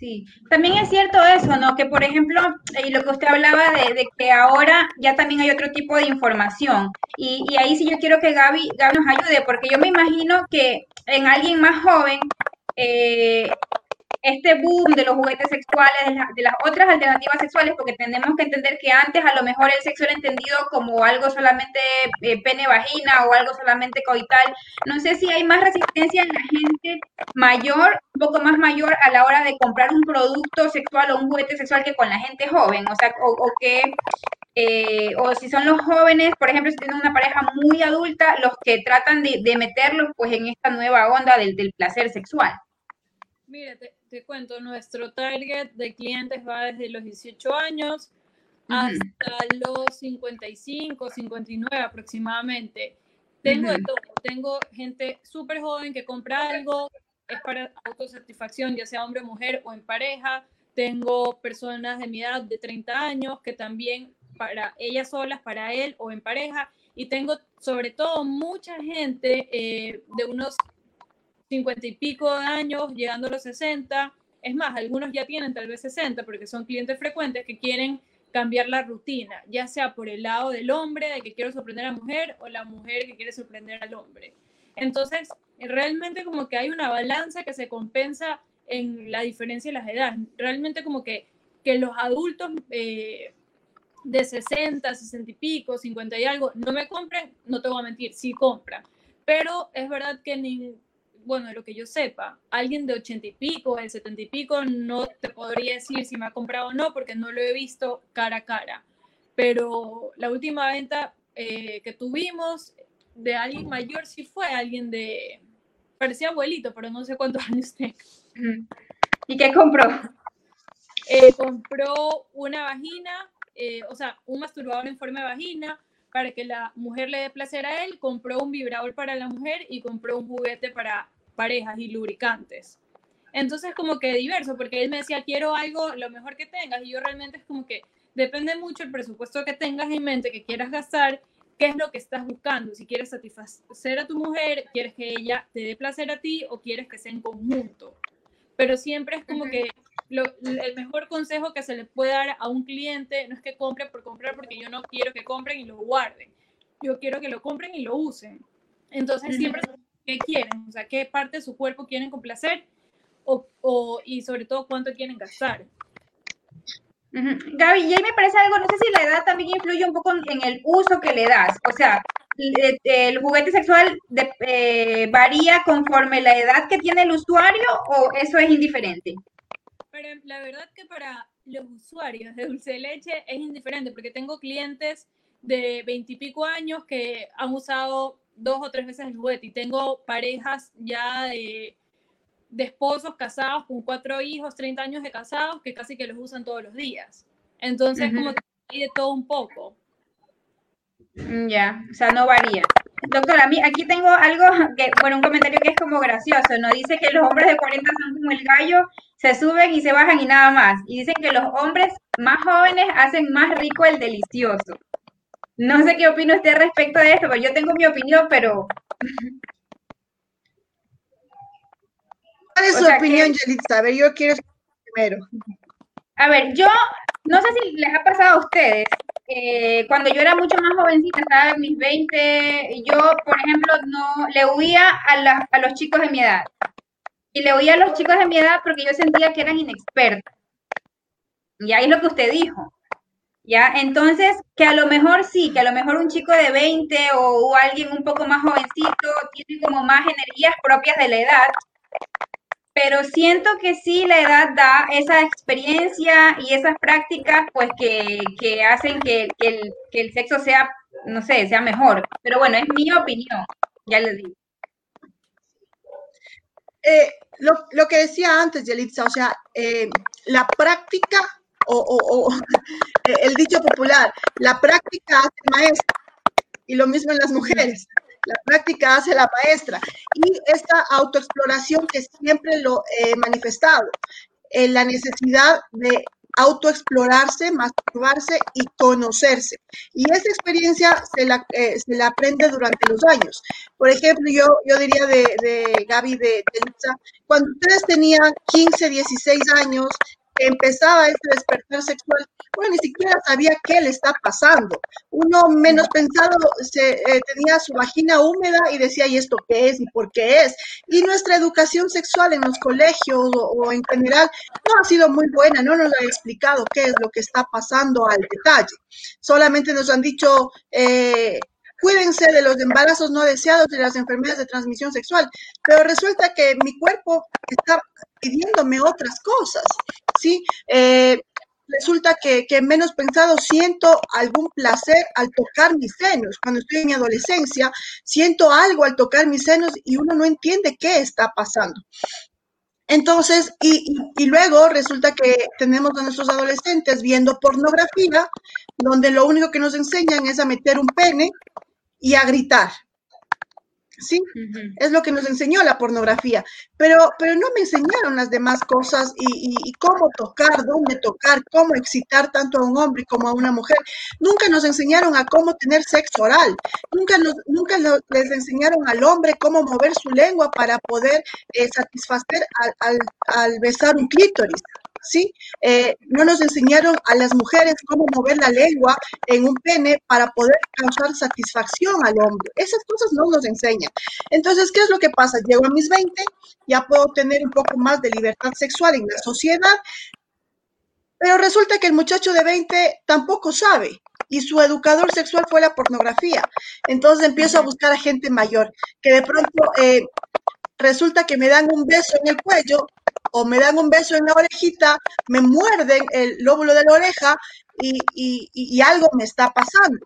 Sí, también es cierto eso, ¿no? Que por ejemplo, y lo que usted hablaba de, que ahora ya también hay otro tipo de información. Y, y, ahí sí yo quiero que Gaby, Gaby nos ayude, porque yo me imagino que en alguien más joven, eh, este boom de los juguetes sexuales, de, las otras alternativas sexuales, porque tenemos que entender que antes a lo mejor el sexo era entendido como algo solamente eh, pene-vagina o algo solamente coital. No sé si hay más resistencia en la gente mayor, un poco más mayor a la hora de comprar un producto sexual o un juguete sexual que con la gente joven, o sea, o, que eh, o si son los jóvenes, por ejemplo, si tienen una pareja muy adulta, los que tratan de, meterlos pues en esta nueva onda del, del placer sexual. Mírate, te cuento, nuestro target de clientes va desde los 18 años hasta los 55, 59 aproximadamente. Tengo de todo, tengo gente súper joven que compra algo, es para autosatisfacción, ya sea hombre, mujer o en pareja. Tengo personas de mi edad de 30 años que también para ellas solas, para él o en pareja. Y tengo sobre todo mucha gente eh, de unos 50 y pico de años, llegando a los 60. Es más, algunos ya tienen tal vez 60 porque son clientes frecuentes que quieren cambiar la rutina, ya sea por el lado del hombre, de que quiero sorprender a la mujer, o la mujer que quiere sorprender al hombre. Entonces, realmente como que hay una balanza que se compensa en la diferencia de las edades. Realmente como que, que los adultos eh, de 60, 60 y pico, 50 y algo, no me compren, no te voy a mentir, sí compran. Pero es verdad que ni, bueno, de lo que yo sepa, alguien de 80 y pico, de 70 y pico, no te podría decir si me ha comprado o no, porque no lo he visto cara a cara. Pero la última venta eh, que tuvimos de alguien mayor sí fue alguien de, parecía abuelito, pero no sé cuántos años tenga. ¿Y qué compró? Eh, compró una vagina, eh, o sea, un masturbador en forma de vagina para que la mujer le dé placer a él, compró un vibrador para la mujer y compró un juguete para parejas y lubricantes. Entonces, como que diverso, porque él me decía, quiero algo lo mejor que tengas, y yo realmente es como que depende mucho el presupuesto que tengas en mente, que quieras gastar, qué es lo que estás buscando. Si quieres satisfacer a tu mujer, quieres que ella te dé placer a ti o quieres que sea en conjunto. Pero siempre es como que el mejor consejo que se le puede dar a un cliente no es que compre por comprar, porque yo no quiero que compren y lo guarden. Yo quiero que lo compren y lo usen. Entonces, siempre, ¿qué quieren? O sea, ¿qué parte de su cuerpo quieren complacer? O, o, y sobre todo, ¿cuánto quieren gastar? Gaby, y ahí me parece algo, no sé si la edad también influye un poco en el uso que le das. O sea, el, juguete sexual eh, varía conforme la edad que tiene el usuario o eso es indiferente. Pero la verdad que para los usuarios de dulce de leche es indiferente porque tengo clientes de veintipico años que han usado dos o tres veces el juguete y tengo parejas ya de de esposos casados con cuatro hijos, 30 años de casados, que casi que los usan todos los días. Entonces, como que hay de todo un poco. Mm, ya, o sea, no varía. Doctora, a mí aquí tengo algo que, bueno, un comentario que es como gracioso, ¿no? Dice que los hombres de 40 son como el gallo, se suben y se bajan y nada más. Y dicen que los hombres más jóvenes hacen más rico el delicioso. No sé qué opina usted respecto de esto, pero yo tengo mi opinión, pero ¿Cuál es su opinión, Yelitza? A ver, yo quiero primero. A ver, yo no sé si les ha pasado a ustedes. Eh, cuando yo era mucho más jovencita, estaba en mis 20, yo, por ejemplo, no le huía a, a los chicos de mi edad. Y le huía a los chicos de mi edad porque yo sentía que eran inexpertos. Y ahí es lo que usted dijo. ¿Ya? Entonces, que a lo mejor sí, que a lo mejor un chico de 20 o, o alguien un poco más jovencito tiene como más energías propias de la edad pero siento que sí la edad da esa experiencia y esas prácticas, pues que, que hacen que, que, el, que, el, sexo sea, no sé, sea mejor. Pero bueno, es mi opinión, ya les digo. Eh, lo, lo, que decía antes, Yelitza, o sea, eh, la práctica o, o el dicho popular, la práctica hace maestra, y lo mismo en las mujeres la práctica hace la maestra. Y esta autoexploración que siempre lo he manifestado, en la necesidad de autoexplorarse, masturbarse y conocerse. Y esa experiencia se la, eh, se aprende durante los años. Por ejemplo, yo, yo diría de, de Gaby, de, de cuando ustedes tenían 15, 16 años, empezaba este despertar sexual, bueno, ni siquiera sabía qué le está pasando. Uno menos pensado eh, tenía su vagina húmeda y decía, ¿y esto qué es? ¿Y por qué es? Y nuestra educación sexual en los colegios o, en general no ha sido muy buena, no nos ha explicado qué es lo que está pasando al detalle. Solamente nos han dicho, eh, cuídense de los embarazos no deseados y de las enfermedades de transmisión sexual. Pero resulta que mi cuerpo está pidiéndome otras cosas, ¿sí? Eh, resulta que, que, menos pensado siento algún placer al tocar mis senos. Cuando estoy en mi adolescencia, siento algo al tocar mis senos y uno no entiende qué está pasando. Entonces, y, y, y, luego resulta que tenemos a nuestros adolescentes viendo pornografía, donde lo único que nos enseñan es a meter un pene y a gritar. ¿Sí? Uh -huh. Es lo que nos enseñó la pornografía. Pero, pero no me enseñaron las demás cosas y, y, y, cómo tocar, dónde tocar, cómo excitar tanto a un hombre como a una mujer. Nunca nos enseñaron a cómo tener sexo oral. Nunca, nos, nunca lo, les enseñaron al hombre cómo mover su lengua para poder eh, satisfacer al, al, al besar un clítoris. ¿Sí? Eh, no nos enseñaron a las mujeres cómo mover la lengua en un pene para poder causar satisfacción al hombre. Esas cosas no nos enseñan. Entonces, ¿qué es lo que pasa? Llego a mis 20, ya puedo tener un poco más de libertad sexual en la sociedad, pero resulta que el muchacho de 20 tampoco sabe y su educador sexual fue la pornografía. Entonces empiezo a buscar a gente mayor, que de pronto eh, resulta que me dan un beso en el cuello o me dan un beso en la orejita, me muerden el lóbulo de la oreja y, algo me está pasando.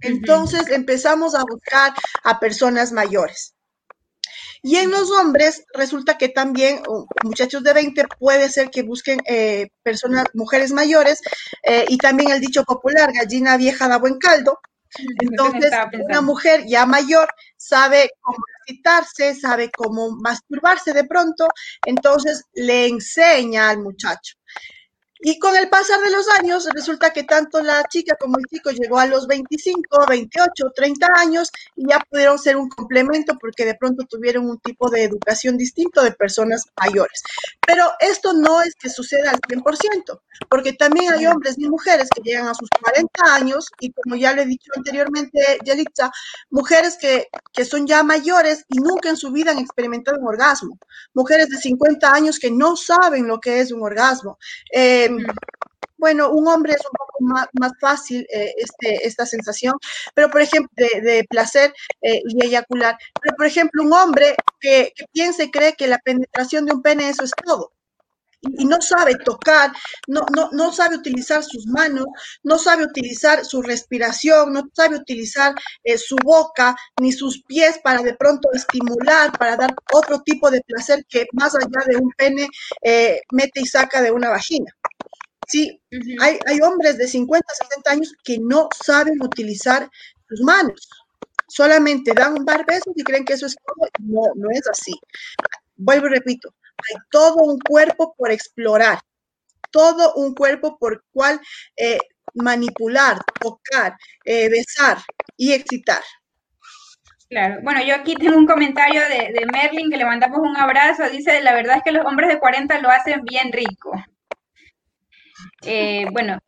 Entonces empezamos a buscar a personas mayores. Y en los hombres resulta que también muchachos de 20 puede ser que busquen eh, personas, mujeres mayores, eh, y también el dicho popular, gallina vieja da buen caldo. Entonces, una mujer ya mayor sabe cómo excitarse, sabe cómo masturbarse de pronto, entonces le enseña al muchacho. Y con el pasar de los años, resulta que tanto la chica como el chico llegó a los 25, 28, 30 años y ya pudieron ser un complemento porque de pronto tuvieron un tipo de educación distinto de personas mayores. Pero esto no es que suceda al 100%, porque también hay hombres y mujeres que llegan a sus 40 años y como ya le he dicho anteriormente, Yelitza, mujeres que, que son ya mayores y nunca en su vida han experimentado un orgasmo. Mujeres de 50 años que no saben lo que es un orgasmo. Eh, bueno, un hombre es un poco más, fácil eh, este, esta sensación, pero por ejemplo, de, placer eh, y eyacular. Pero por ejemplo, un hombre que, que piensa y cree que la penetración de un pene eso es todo y no sabe tocar, no, no, no, sabe utilizar sus manos, no sabe utilizar su respiración, no sabe utilizar eh, su boca ni sus pies para de pronto estimular, para dar otro tipo de placer que más allá de un pene mete y saca de una vagina. Sí, hay, hay hombres de 50, 60 años que no saben utilizar sus manos. Solamente dan un par de besos y creen que eso es todo. No, no es así. Vuelvo y repito, hay todo un cuerpo por explorar, todo un cuerpo por cual eh, manipular, tocar, eh, besar y excitar. Claro, bueno, yo aquí tengo un comentario de, de Merlin que le mandamos un abrazo. Dice, la verdad es que los hombres de 40 lo hacen bien rico. Eh, bueno,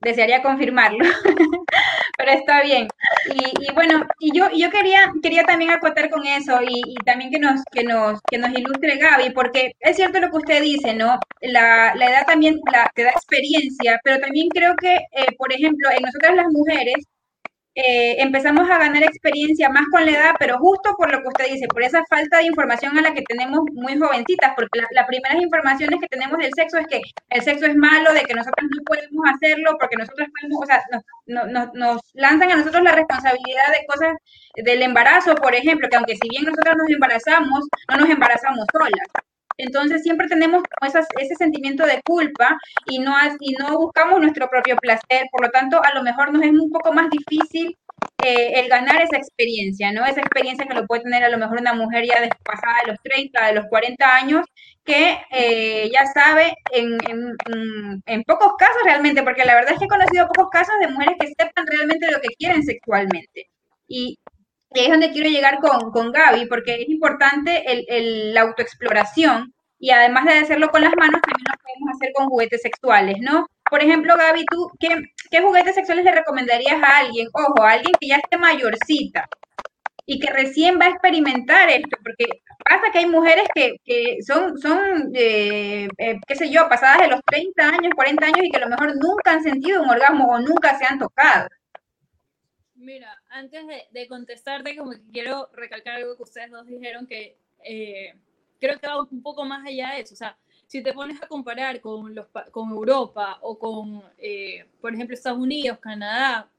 desearía confirmarlo, pero está bien. Y, bueno, y yo, yo quería, quería también acotar con eso y, también que nos, que, nos, que nos ilustre Gaby, porque es cierto lo que usted dice, ¿no? La, la edad también la, te da experiencia, pero también creo que, eh, por ejemplo, en nosotras las mujeres, eh, empezamos a ganar experiencia más con la edad, pero justo por lo que usted dice, por esa falta de información a la que tenemos muy jovencitas, porque las primeras informaciones que tenemos del sexo es que el sexo es malo, de que nosotros no podemos hacerlo, porque nosotros podemos, o sea, nos, nos lanzan a nosotros la responsabilidad de cosas del embarazo, por ejemplo, que aunque si bien nosotros nos embarazamos, no nos embarazamos solas. Entonces siempre tenemos ese sentimiento de culpa y no, y no buscamos nuestro propio placer, por lo tanto a lo mejor nos es un poco más difícil eh, el ganar esa experiencia, ¿no? Esa experiencia que lo puede tener a lo mejor una mujer ya pasada de los 30, de los 40 años, que eh, ya sabe en, en, pocos casos realmente, porque la verdad es que he conocido pocos casos de mujeres que sepan realmente lo que quieren sexualmente. Y, y ahí es donde quiero llegar con, con Gaby, porque es importante el, el, la autoexploración y además de hacerlo con las manos, también lo podemos hacer con juguetes sexuales, ¿no? Por ejemplo, Gaby, ¿tú qué, qué juguetes sexuales le recomendarías a alguien? Ojo, a alguien que ya esté mayorcita y que recién va a experimentar esto, porque pasa que hay mujeres que, que son, son eh, eh, qué sé yo, pasadas de los 30 años, 40 años y que a lo mejor nunca han sentido un orgasmo o nunca se han tocado. Mira, antes de, contestarte, como que quiero recalcar algo que ustedes dos dijeron que eh, creo que va un poco más allá de eso. O sea, si te pones a comparar con, los, con Europa o con, eh, por ejemplo, Estados Unidos, Canadá,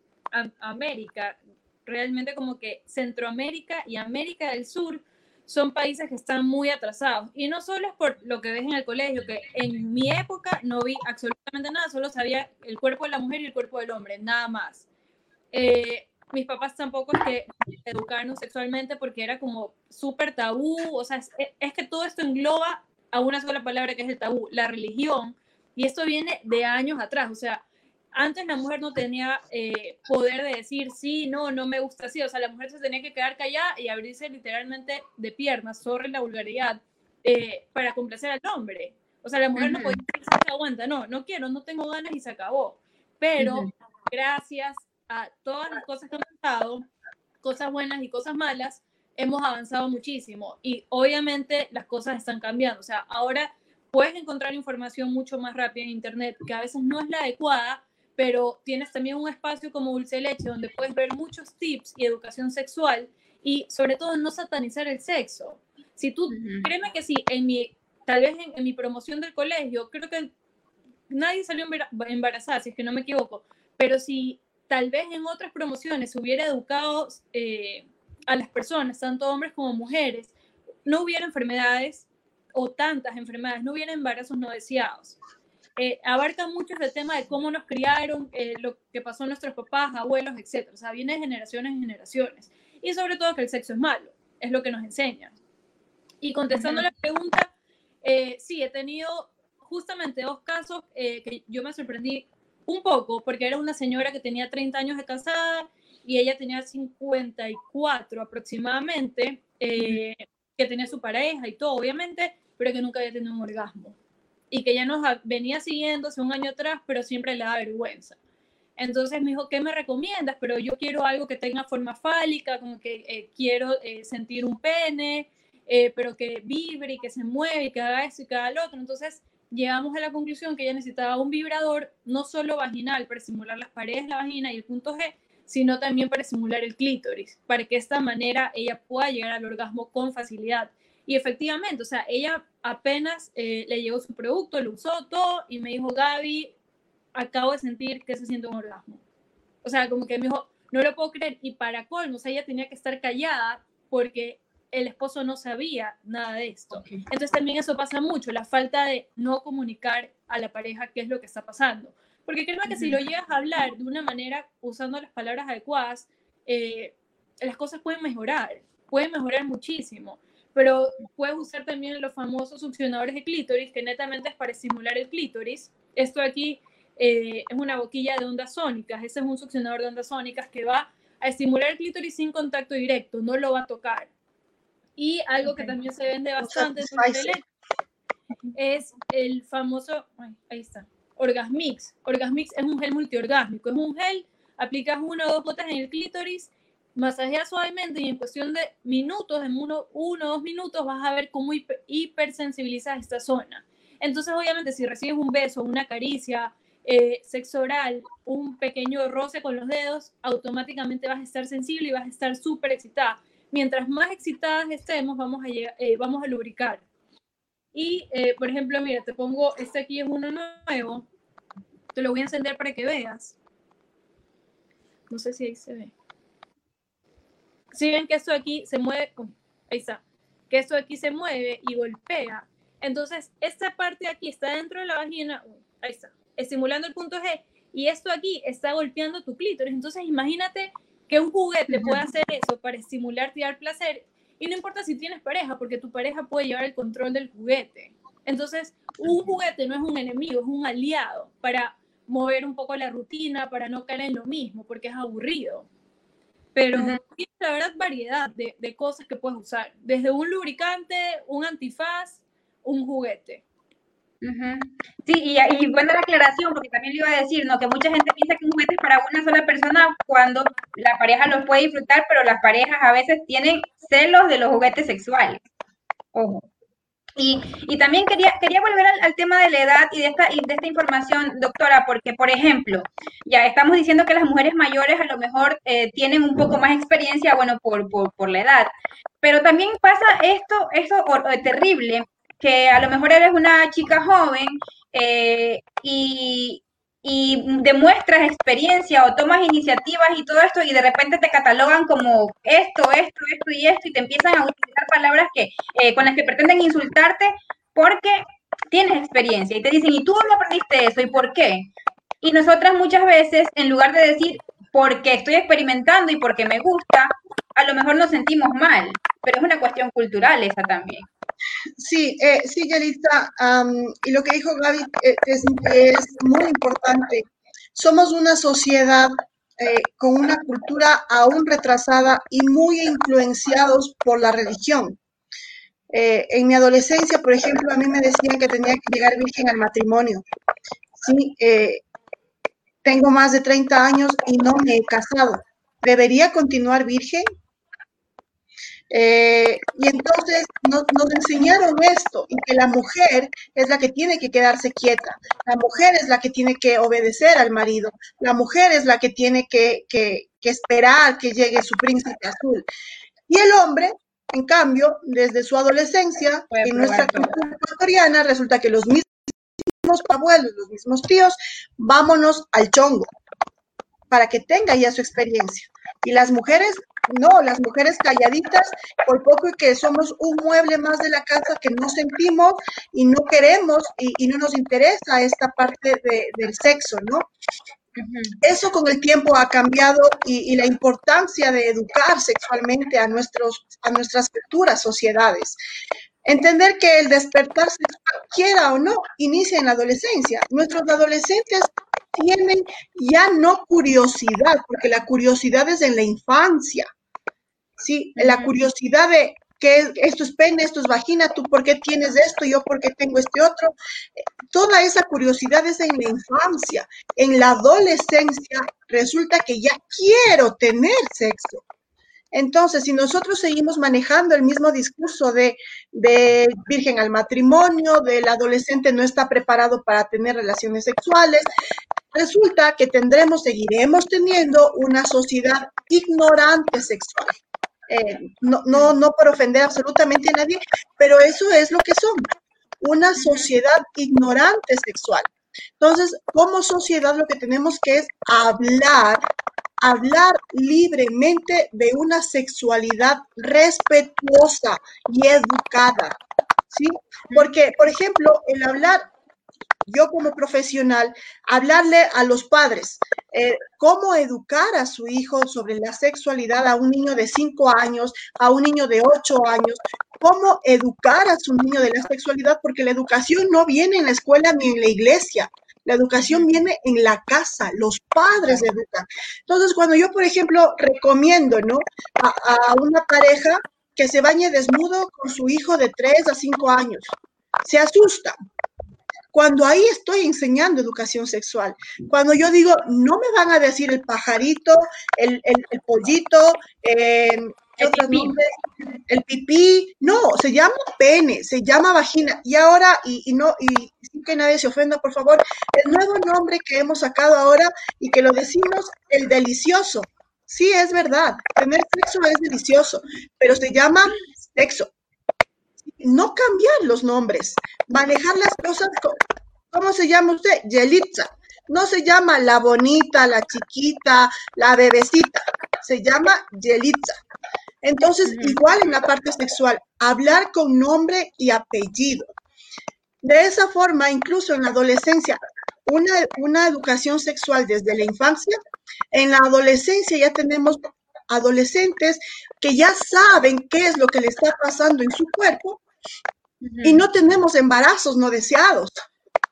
América, realmente como que Centroamérica y América del Sur son países que están muy atrasados. Y no solo es por lo que ves en el colegio, que en mi época no vi absolutamente nada, solo sabía el cuerpo de la mujer y el cuerpo del hombre, nada más. Eh, mis papás tampoco es que educaron sexualmente porque era como súper tabú, o sea, es, que todo esto engloba a una sola palabra que es el tabú, la religión, y esto viene de años atrás, o sea, antes la mujer no tenía eh, poder de decir sí, no, no me gusta así, o sea, la mujer se tenía que quedar callada y abrirse literalmente de piernas, sobre la vulgaridad, eh, para complacer al hombre. O sea, la mujer no puede decir, se aguanta, no, no quiero, no tengo ganas y se acabó. Pero gracias a todas las cosas que han pasado, cosas buenas y cosas malas, hemos avanzado muchísimo y obviamente las cosas están cambiando. O sea, ahora puedes encontrar información mucho más rápida en Internet, que a veces no es la adecuada, pero tienes también un espacio como Dulce Leche donde puedes ver muchos tips y educación sexual y sobre todo no satanizar el sexo. Si tú, créeme que si en mi, tal vez en, mi promoción del colegio, creo que nadie salió embarazada, si es que no me equivoco, pero si tal vez en otras promociones hubiera educado eh, a las personas, tanto hombres como mujeres, no hubiera enfermedades o tantas enfermedades, no hubiera embarazos no deseados. Eh, abarca mucho el tema de cómo nos criaron, eh, lo que pasó a nuestros papás, abuelos, etc. O sea, viene de generaciones en generaciones. Y sobre todo que el sexo es malo, es lo que nos enseñan. Y contestando la pregunta, eh, sí, he tenido justamente dos casos que yo me sorprendí un poco, porque era una señora que tenía 30 años de casada y ella tenía 54 aproximadamente, eh, que tenía su pareja y todo, obviamente, pero que nunca había tenido un orgasmo. Y que ella nos venía siguiendo hace un año atrás, pero siempre le da vergüenza. Entonces me dijo, ¿qué me recomiendas? Pero yo quiero algo que tenga forma fálica, como que eh, quiero eh, sentir un pene, pero que vibre y que se mueve y que haga eso y que haga lo otro. Entonces llegamos a la conclusión que ella necesitaba un vibrador no solo vaginal para estimular las paredes de la vagina y el punto G, sino también para estimular el clítoris, para que de esta manera ella pueda llegar al orgasmo con facilidad. Y efectivamente, o sea, ella apenas eh, le llegó su producto, lo usó todo y me dijo, Gaby, acabo de sentir que se siente un orgasmo. O sea, como que me dijo, no lo puedo creer. Y para colmo, o sea, ella tenía que estar callada porque el esposo no sabía nada de esto. Entonces también eso pasa mucho, la falta de no comunicar a la pareja qué es lo que está pasando. Porque creo que si lo llegas a hablar de una manera usando las palabras adecuadas, eh, las cosas pueden mejorar, pueden mejorar muchísimo. Pero puedes usar también los famosos succionadores de clítoris, que netamente es para estimular el clítoris. Esto aquí eh, es una boquilla de ondas sónicas. Ese es un succionador de ondas sónicas que va a estimular el clítoris sin contacto directo, no lo va a tocar. Y algo que también se vende bastante es el famoso, ahí está, Orgasmix. Orgasmix es un gel multiorgásmico. Es un gel, aplicas una o dos gotas en el clítoris, masajeas suavemente y en cuestión de minutos, en uno, uno o dos minutos, vas a ver cómo hipersensibilizas esta zona. Entonces, obviamente, si recibes un beso, una caricia, eh, sexo oral, un pequeño roce con los dedos, automáticamente vas a estar sensible y vas a estar súper excitada. Mientras más excitadas estemos, vamos a, eh, vamos a lubricar. Y, eh, por ejemplo, mira, te pongo, este aquí es uno nuevo. Te lo voy a encender para que veas. No sé si ahí se ve. Si ven que esto aquí se mueve, oh, ahí está, que esto aquí se mueve y golpea. Entonces, esta parte de aquí está dentro de la vagina, oh, ahí está, estimulando el punto G, y esto aquí está golpeando tu clítoris. Entonces, imagínate que un juguete puede hacer eso para estimularte y dar placer y no importa si tienes pareja, porque tu pareja puede llevar el control del juguete. Entonces, un juguete no es un enemigo, es un aliado para mover un poco la rutina, para no caer en lo mismo, porque es aburrido. Pero tiene la verdad variedad de, de cosas que puedes usar, desde un lubricante, un antifaz, un juguete. Sí, y, y, buena la aclaración, porque también le iba a decir, ¿no? Que mucha gente piensa que un juguete es para una sola persona cuando la pareja lo puede disfrutar, pero las parejas a veces tienen celos de los juguetes sexuales. Ojo. Y, y también quería, quería volver al, tema de la edad y de, esta, y de esta información, doctora, porque, por ejemplo, ya estamos diciendo que las mujeres mayores a lo mejor eh, tienen un poco más experiencia, bueno, por, por, por la edad, pero también pasa esto, esto terrible, que a lo mejor eres una chica joven eh, y, demuestras experiencia o tomas iniciativas y todo esto y de repente te catalogan como esto, esto, esto y esto y te empiezan a utilizar palabras que, eh, con las que pretenden insultarte porque tienes experiencia y te dicen, ¿y tú dónde aprendiste eso y por qué? Y nosotras muchas veces, en lugar de decir, porque estoy experimentando y porque me gusta, a lo mejor nos sentimos mal, pero es una cuestión cultural esa también. Sí, eh, sí, Yelitza, y lo que dijo Gaby eh, es, muy importante. Somos una sociedad eh, con una cultura aún retrasada y muy influenciados por la religión. Eh, en mi adolescencia, por ejemplo, a mí me decían que tenía que llegar virgen al matrimonio. Sí, eh, tengo más de 30 años y no me he casado. ¿Debería continuar virgen? Eh, y entonces nos, enseñaron esto, y que la mujer es la que tiene que quedarse quieta, la mujer es la que tiene que obedecer al marido, la mujer es la que tiene que, esperar que llegue su príncipe azul. Y el hombre, en cambio, desde su adolescencia, en nuestra cultura ecuatoriana, resulta que los mismos abuelos, los mismos tíos, vámonos al chongo, para que tenga ya su experiencia. Y las mujeres, no, las mujeres calladitas, por poco que somos un mueble más de la casa que no sentimos y no queremos y, no nos interesa esta parte del sexo, ¿no? Eso con el tiempo ha cambiado y, la importancia de educar sexualmente a, nuestros, a nuestras futuras sociedades. Entender que el despertar sexual, quiera o no, inicia en la adolescencia. Nuestros adolescentes tienen ya no curiosidad, porque la curiosidad es en la infancia. Sí, la curiosidad de que esto es pene, esto es vagina, tú por qué tienes esto, yo por qué tengo este otro. Toda esa curiosidad es en la infancia. En la adolescencia resulta que ya quiero tener sexo. Entonces, si nosotros seguimos manejando el mismo discurso de, virgen al matrimonio, del adolescente no está preparado para tener relaciones sexuales, resulta que tendremos, seguiremos teniendo una sociedad ignorante sexual. Eh, no, no, no por ofender absolutamente a nadie, pero eso es lo que son, una sociedad ignorante sexual. Entonces, como sociedad lo que tenemos que es hablar hablar libremente de una sexualidad respetuosa y educada, ¿sí? Porque, por ejemplo, el hablar, yo como profesional, hablarle a los padres, eh, cómo educar a su hijo sobre la sexualidad a un niño de 5 años, a un niño de 8 años, cómo educar a su niño de la sexualidad, porque la educación no viene en la escuela ni en la iglesia. La educación viene en la casa, los padres educan. Entonces, cuando yo, por ejemplo, recomiendo, ¿no? A, una pareja que se bañe desnudo con su hijo de 3 a 5 años, se asusta. Cuando ahí estoy enseñando educación sexual, cuando yo digo, no me van a decir el pajarito, el, pollito, eh, el pipí. el pipí, no, se llama pene, se llama vagina. Y ahora, y, no, y sin que nadie se ofenda, por favor, el nuevo nombre que hemos sacado ahora y que lo decimos, el delicioso. Sí, es verdad, tener sexo es delicioso, pero se llama sexo. No cambiar los nombres, manejar las cosas, ¿cómo se llama usted? Yelitza. No se llama la bonita, la chiquita, la bebecita, se llama Yelitza. Entonces, igual en la parte sexual, hablar con nombre y apellido. De esa forma, incluso en la adolescencia, una, una educación sexual desde la infancia, en la adolescencia ya tenemos adolescentes que ya saben qué es lo que le está pasando en su cuerpo y no tenemos embarazos no deseados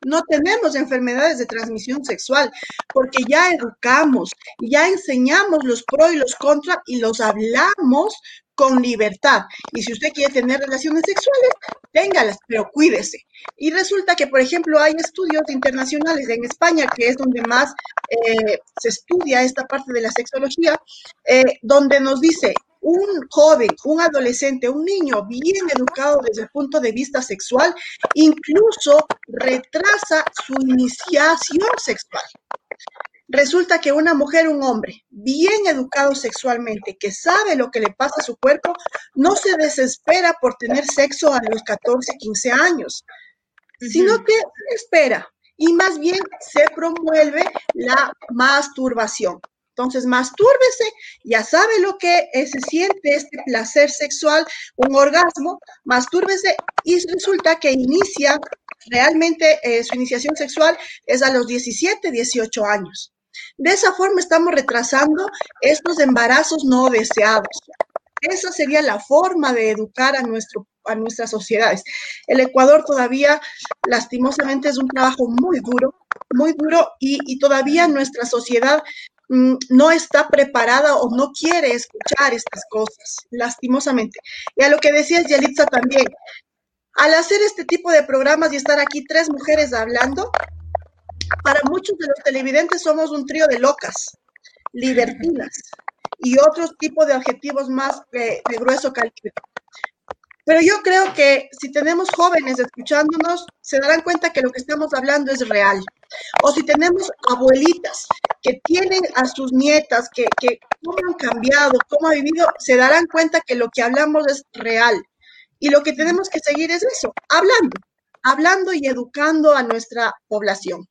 no tenemos enfermedades de transmisión sexual, porque ya educamos, ya enseñamos los pros y los contras y los hablamos con libertad. Y si usted quiere tener relaciones sexuales, téngalas, pero cuídese. Y resulta que, por ejemplo, hay estudios internacionales en España, que es donde más eh, se estudia esta parte de la sexología, eh, donde nos dice, un joven, un adolescente, un niño bien educado desde el punto de vista sexual, incluso retrasa su iniciación sexual. Resulta que una mujer, un hombre bien educado sexualmente, que sabe lo que le pasa a su cuerpo, no se desespera por tener sexo a los 14, 15 años, sino que espera y más bien se promueve la masturbación. Entonces, mastúrbese, ya sabe lo que se siente este placer sexual, un orgasmo, mastúrbese y resulta que inicia realmente eh, su iniciación sexual es a los 17, 18 años. De esa forma estamos retrasando estos embarazos no deseados. Esa sería la forma de educar a, nuestro, a nuestras sociedades. El Ecuador todavía, lastimosamente, es un trabajo muy duro, muy duro y, todavía nuestra sociedad no está preparada o no quiere escuchar estas cosas, lastimosamente. Y a lo que decías, Yalitza, también, al hacer este tipo de programas y estar aquí tres mujeres hablando, para muchos de los televidentes somos un trío de locas, libertinas y otros tipos de objetivos más de grueso calibre. Pero yo creo que si tenemos jóvenes escuchándonos, se darán cuenta que lo que estamos hablando es real. O si tenemos abuelitas que tienen a sus nietas, que, que cómo han cambiado, cómo ha vivido, se darán cuenta que lo que hablamos es real. Y lo que tenemos que seguir es eso, hablando, hablando y educando a nuestra población.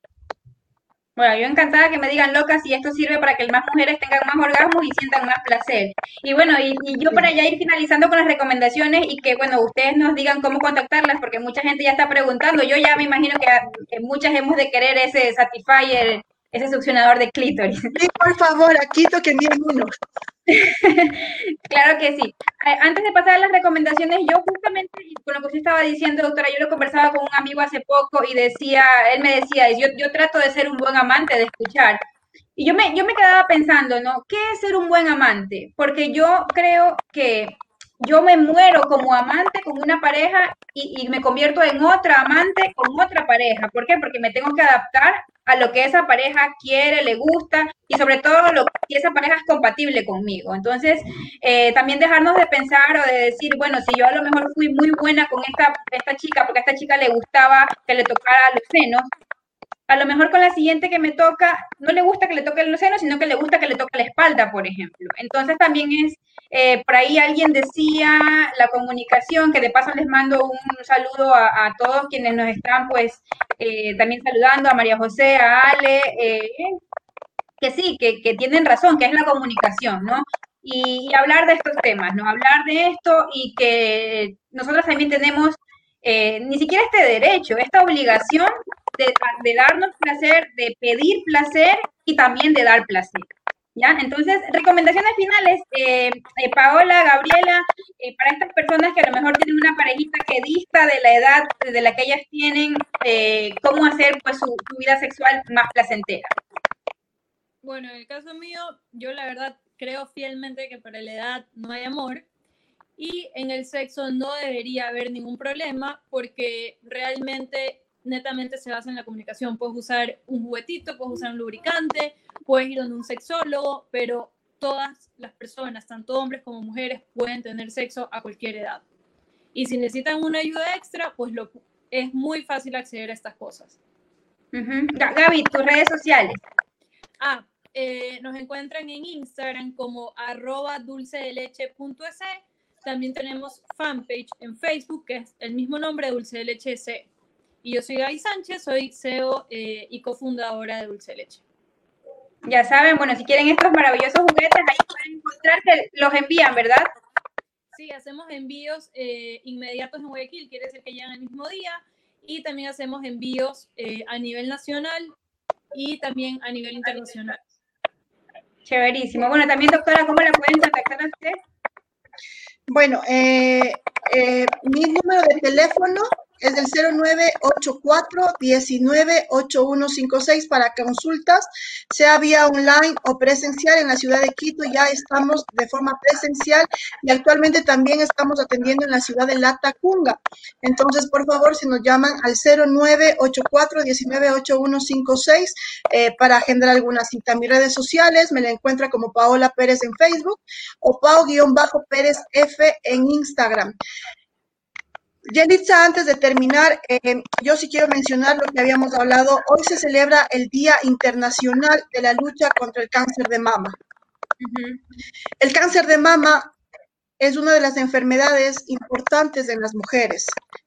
Bueno, yo encantada que me digan locas y esto sirve para que más mujeres tengan más orgasmos y sientan más placer. Y bueno, y, yo para ya ir finalizando con las recomendaciones y que, bueno, ustedes nos digan cómo contactarlas, porque mucha gente ya está preguntando. Yo ya me imagino que, muchas hemos de querer ese Satisfyer, ese succionador de clítoris. Sí, por favor, aquí toquen bien uno. claro que sí. Antes de pasar a las recomendaciones, yo justamente, con lo que usted estaba diciendo, doctora, yo lo conversaba con un amigo hace poco y decía, él me decía, yo, yo trato de ser un buen amante, de escuchar. Y yo me, yo me quedaba pensando, ¿no? ¿Qué es ser un buen amante? Porque yo creo que yo me muero como amante con una pareja y, me convierto en otra amante con otra pareja. ¿Por qué? Porque me tengo que adaptar a lo que esa pareja quiere, le gusta y sobre todo lo, si esa pareja es compatible conmigo. Entonces, eh, también dejarnos de pensar o de decir, bueno, si yo a lo mejor fui muy buena con esta, esta chica porque a esta chica le gustaba que le tocara los senos, a lo mejor con la siguiente que me toca, no le gusta que le toque los senos, sino que le gusta que le toque la espalda, por ejemplo. Entonces también es, eh, por ahí alguien decía la comunicación, que de paso les mando un saludo a, todos quienes nos están pues eh, también saludando, a María José, a Ale, eh, que sí, que, tienen razón, que es la comunicación, ¿no? Y, hablar de estos temas, ¿no? Hablar de esto y que nosotros también tenemos ni siquiera este derecho, esta obligación de, darnos placer, de pedir placer y también de dar placer. ¿Ya? Entonces, recomendaciones finales, eh, eh, Paola, Gabriela, eh, para estas personas que a lo mejor tienen una parejita que dista de la edad de la que ellas tienen, ¿cómo hacer pues su, su, vida sexual más placentera? Bueno, en el caso mío, yo la verdad creo fielmente que para la edad no hay amor y en el sexo no debería haber ningún problema porque realmente netamente se basa en la comunicación. Puedes usar un juguetito, puedes usar un lubricante, puedes ir donde un sexólogo, pero todas las personas, tanto hombres como mujeres, pueden tener sexo a cualquier edad. Y si necesitan una ayuda extra, pues lo, es muy fácil acceder a estas cosas. Gaby, tus redes sociales. Ah, eh, nos encuentran en Instagram como arroba También tenemos fanpage en Facebook, que es el mismo nombre, Dulce de Leche C. Y yo soy Gaby Sánchez, soy CEO eh, y cofundadora de Dulce Leche. Ya saben, bueno, si quieren estos maravillosos juguetes, ahí pueden encontrar que los envían, ¿verdad? Sí, hacemos envíos eh, inmediatos en Guayaquil, quiere decir que llegan el mismo día. Y también hacemos envíos eh, a nivel nacional y también a nivel internacional. Chéverísimo. Bueno, también, doctora, ¿cómo la pueden contactar a usted? Bueno, mi número de teléfono es del 0984-198156 para consultas, sea vía online o presencial en la ciudad de Quito. Ya estamos de forma presencial y actualmente también estamos atendiendo en la ciudad de La Tacunga. Entonces, por favor, si nos llaman al 0984-198156 eh, para agendar alguna cita. Mis redes sociales me la encuentra como Paola Pérez en Facebook o Pau-Pérez F en Instagram. Yelitza, antes de terminar, eh, yo sí quiero mencionar lo que habíamos hablado. Hoy se celebra el Día Internacional de la Lucha contra el Cáncer de Mama. El cáncer de mama es una de las enfermedades importantes en las mujeres.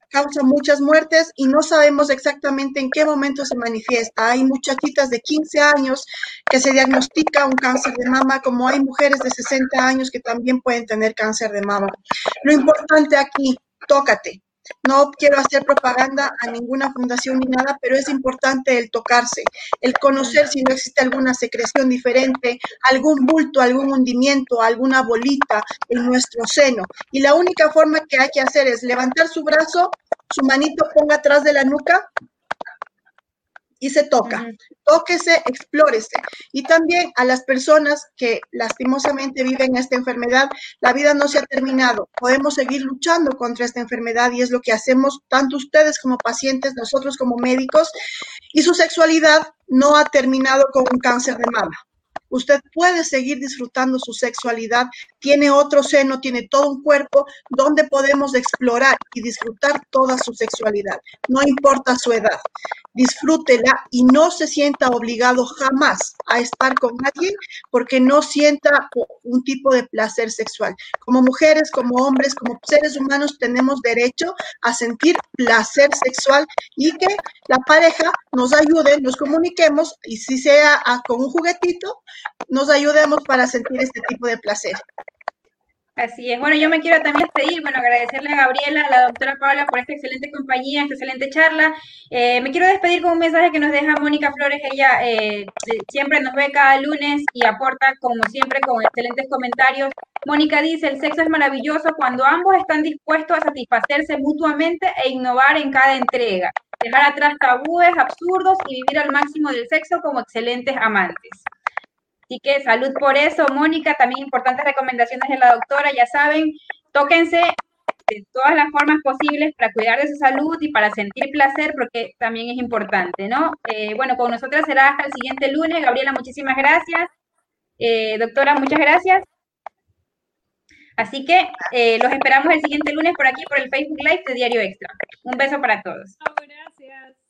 Causa muchas muertes y no sabemos exactamente en qué momento se manifiesta. Hay muchachitas de 15 años que se diagnostica un cáncer de mama, como hay mujeres de 60 años que también pueden tener cáncer de mama. Lo importante aquí, tócate, no quiero hacer propaganda a ninguna fundación ni nada, pero es importante el tocarse, el conocer si no existe alguna secreción diferente, algún bulto, algún hundimiento, alguna bolita en nuestro seno. Y la única forma que hay que hacer es levantar su brazo, su manito ponga atrás de la nuca y se toca. Tóquese, explórese. Y también a las personas que lastimosamente viven esta enfermedad, la vida no se ha terminado. Podemos seguir luchando contra esta enfermedad y es lo que hacemos tanto ustedes como pacientes, nosotros como médicos. Y su sexualidad no ha terminado con un cáncer de mama. Usted puede seguir disfrutando su sexualidad, tiene otro seno, tiene todo un cuerpo donde podemos explorar y disfrutar toda su sexualidad, no importa su edad disfrútela y no se sienta obligado jamás a estar con alguien porque no sienta un tipo de placer sexual. Como mujeres, como hombres, como seres humanos tenemos derecho a sentir placer sexual y que la pareja nos ayude, nos comuniquemos y si sea con un juguetito, nos ayudemos para sentir este tipo de placer. Así es. Bueno, yo me quiero también despedir, bueno, agradecerle a Gabriela, a la doctora Paula por esta excelente compañía, esta excelente charla. Eh, me quiero despedir con un mensaje que nos deja Mónica Flores. Ella eh, siempre nos ve cada lunes y aporta, como siempre, con excelentes comentarios. Mónica dice, el sexo es maravilloso cuando ambos están dispuestos a satisfacerse mutuamente e innovar en cada entrega. Dejar atrás tabúes absurdos y vivir al máximo del sexo como excelentes amantes. Así que salud por eso, Mónica. También importantes recomendaciones de la doctora. Ya saben, tóquense de todas las formas posibles para cuidar de su salud y para sentir placer, porque también es importante, ¿no? Eh, bueno, con nosotras será hasta el siguiente lunes. Gabriela, muchísimas gracias. Eh, doctora, muchas gracias. Así que eh, los esperamos el siguiente lunes por aquí, por el Facebook Live de Diario Extra. Un beso para todos. gracias.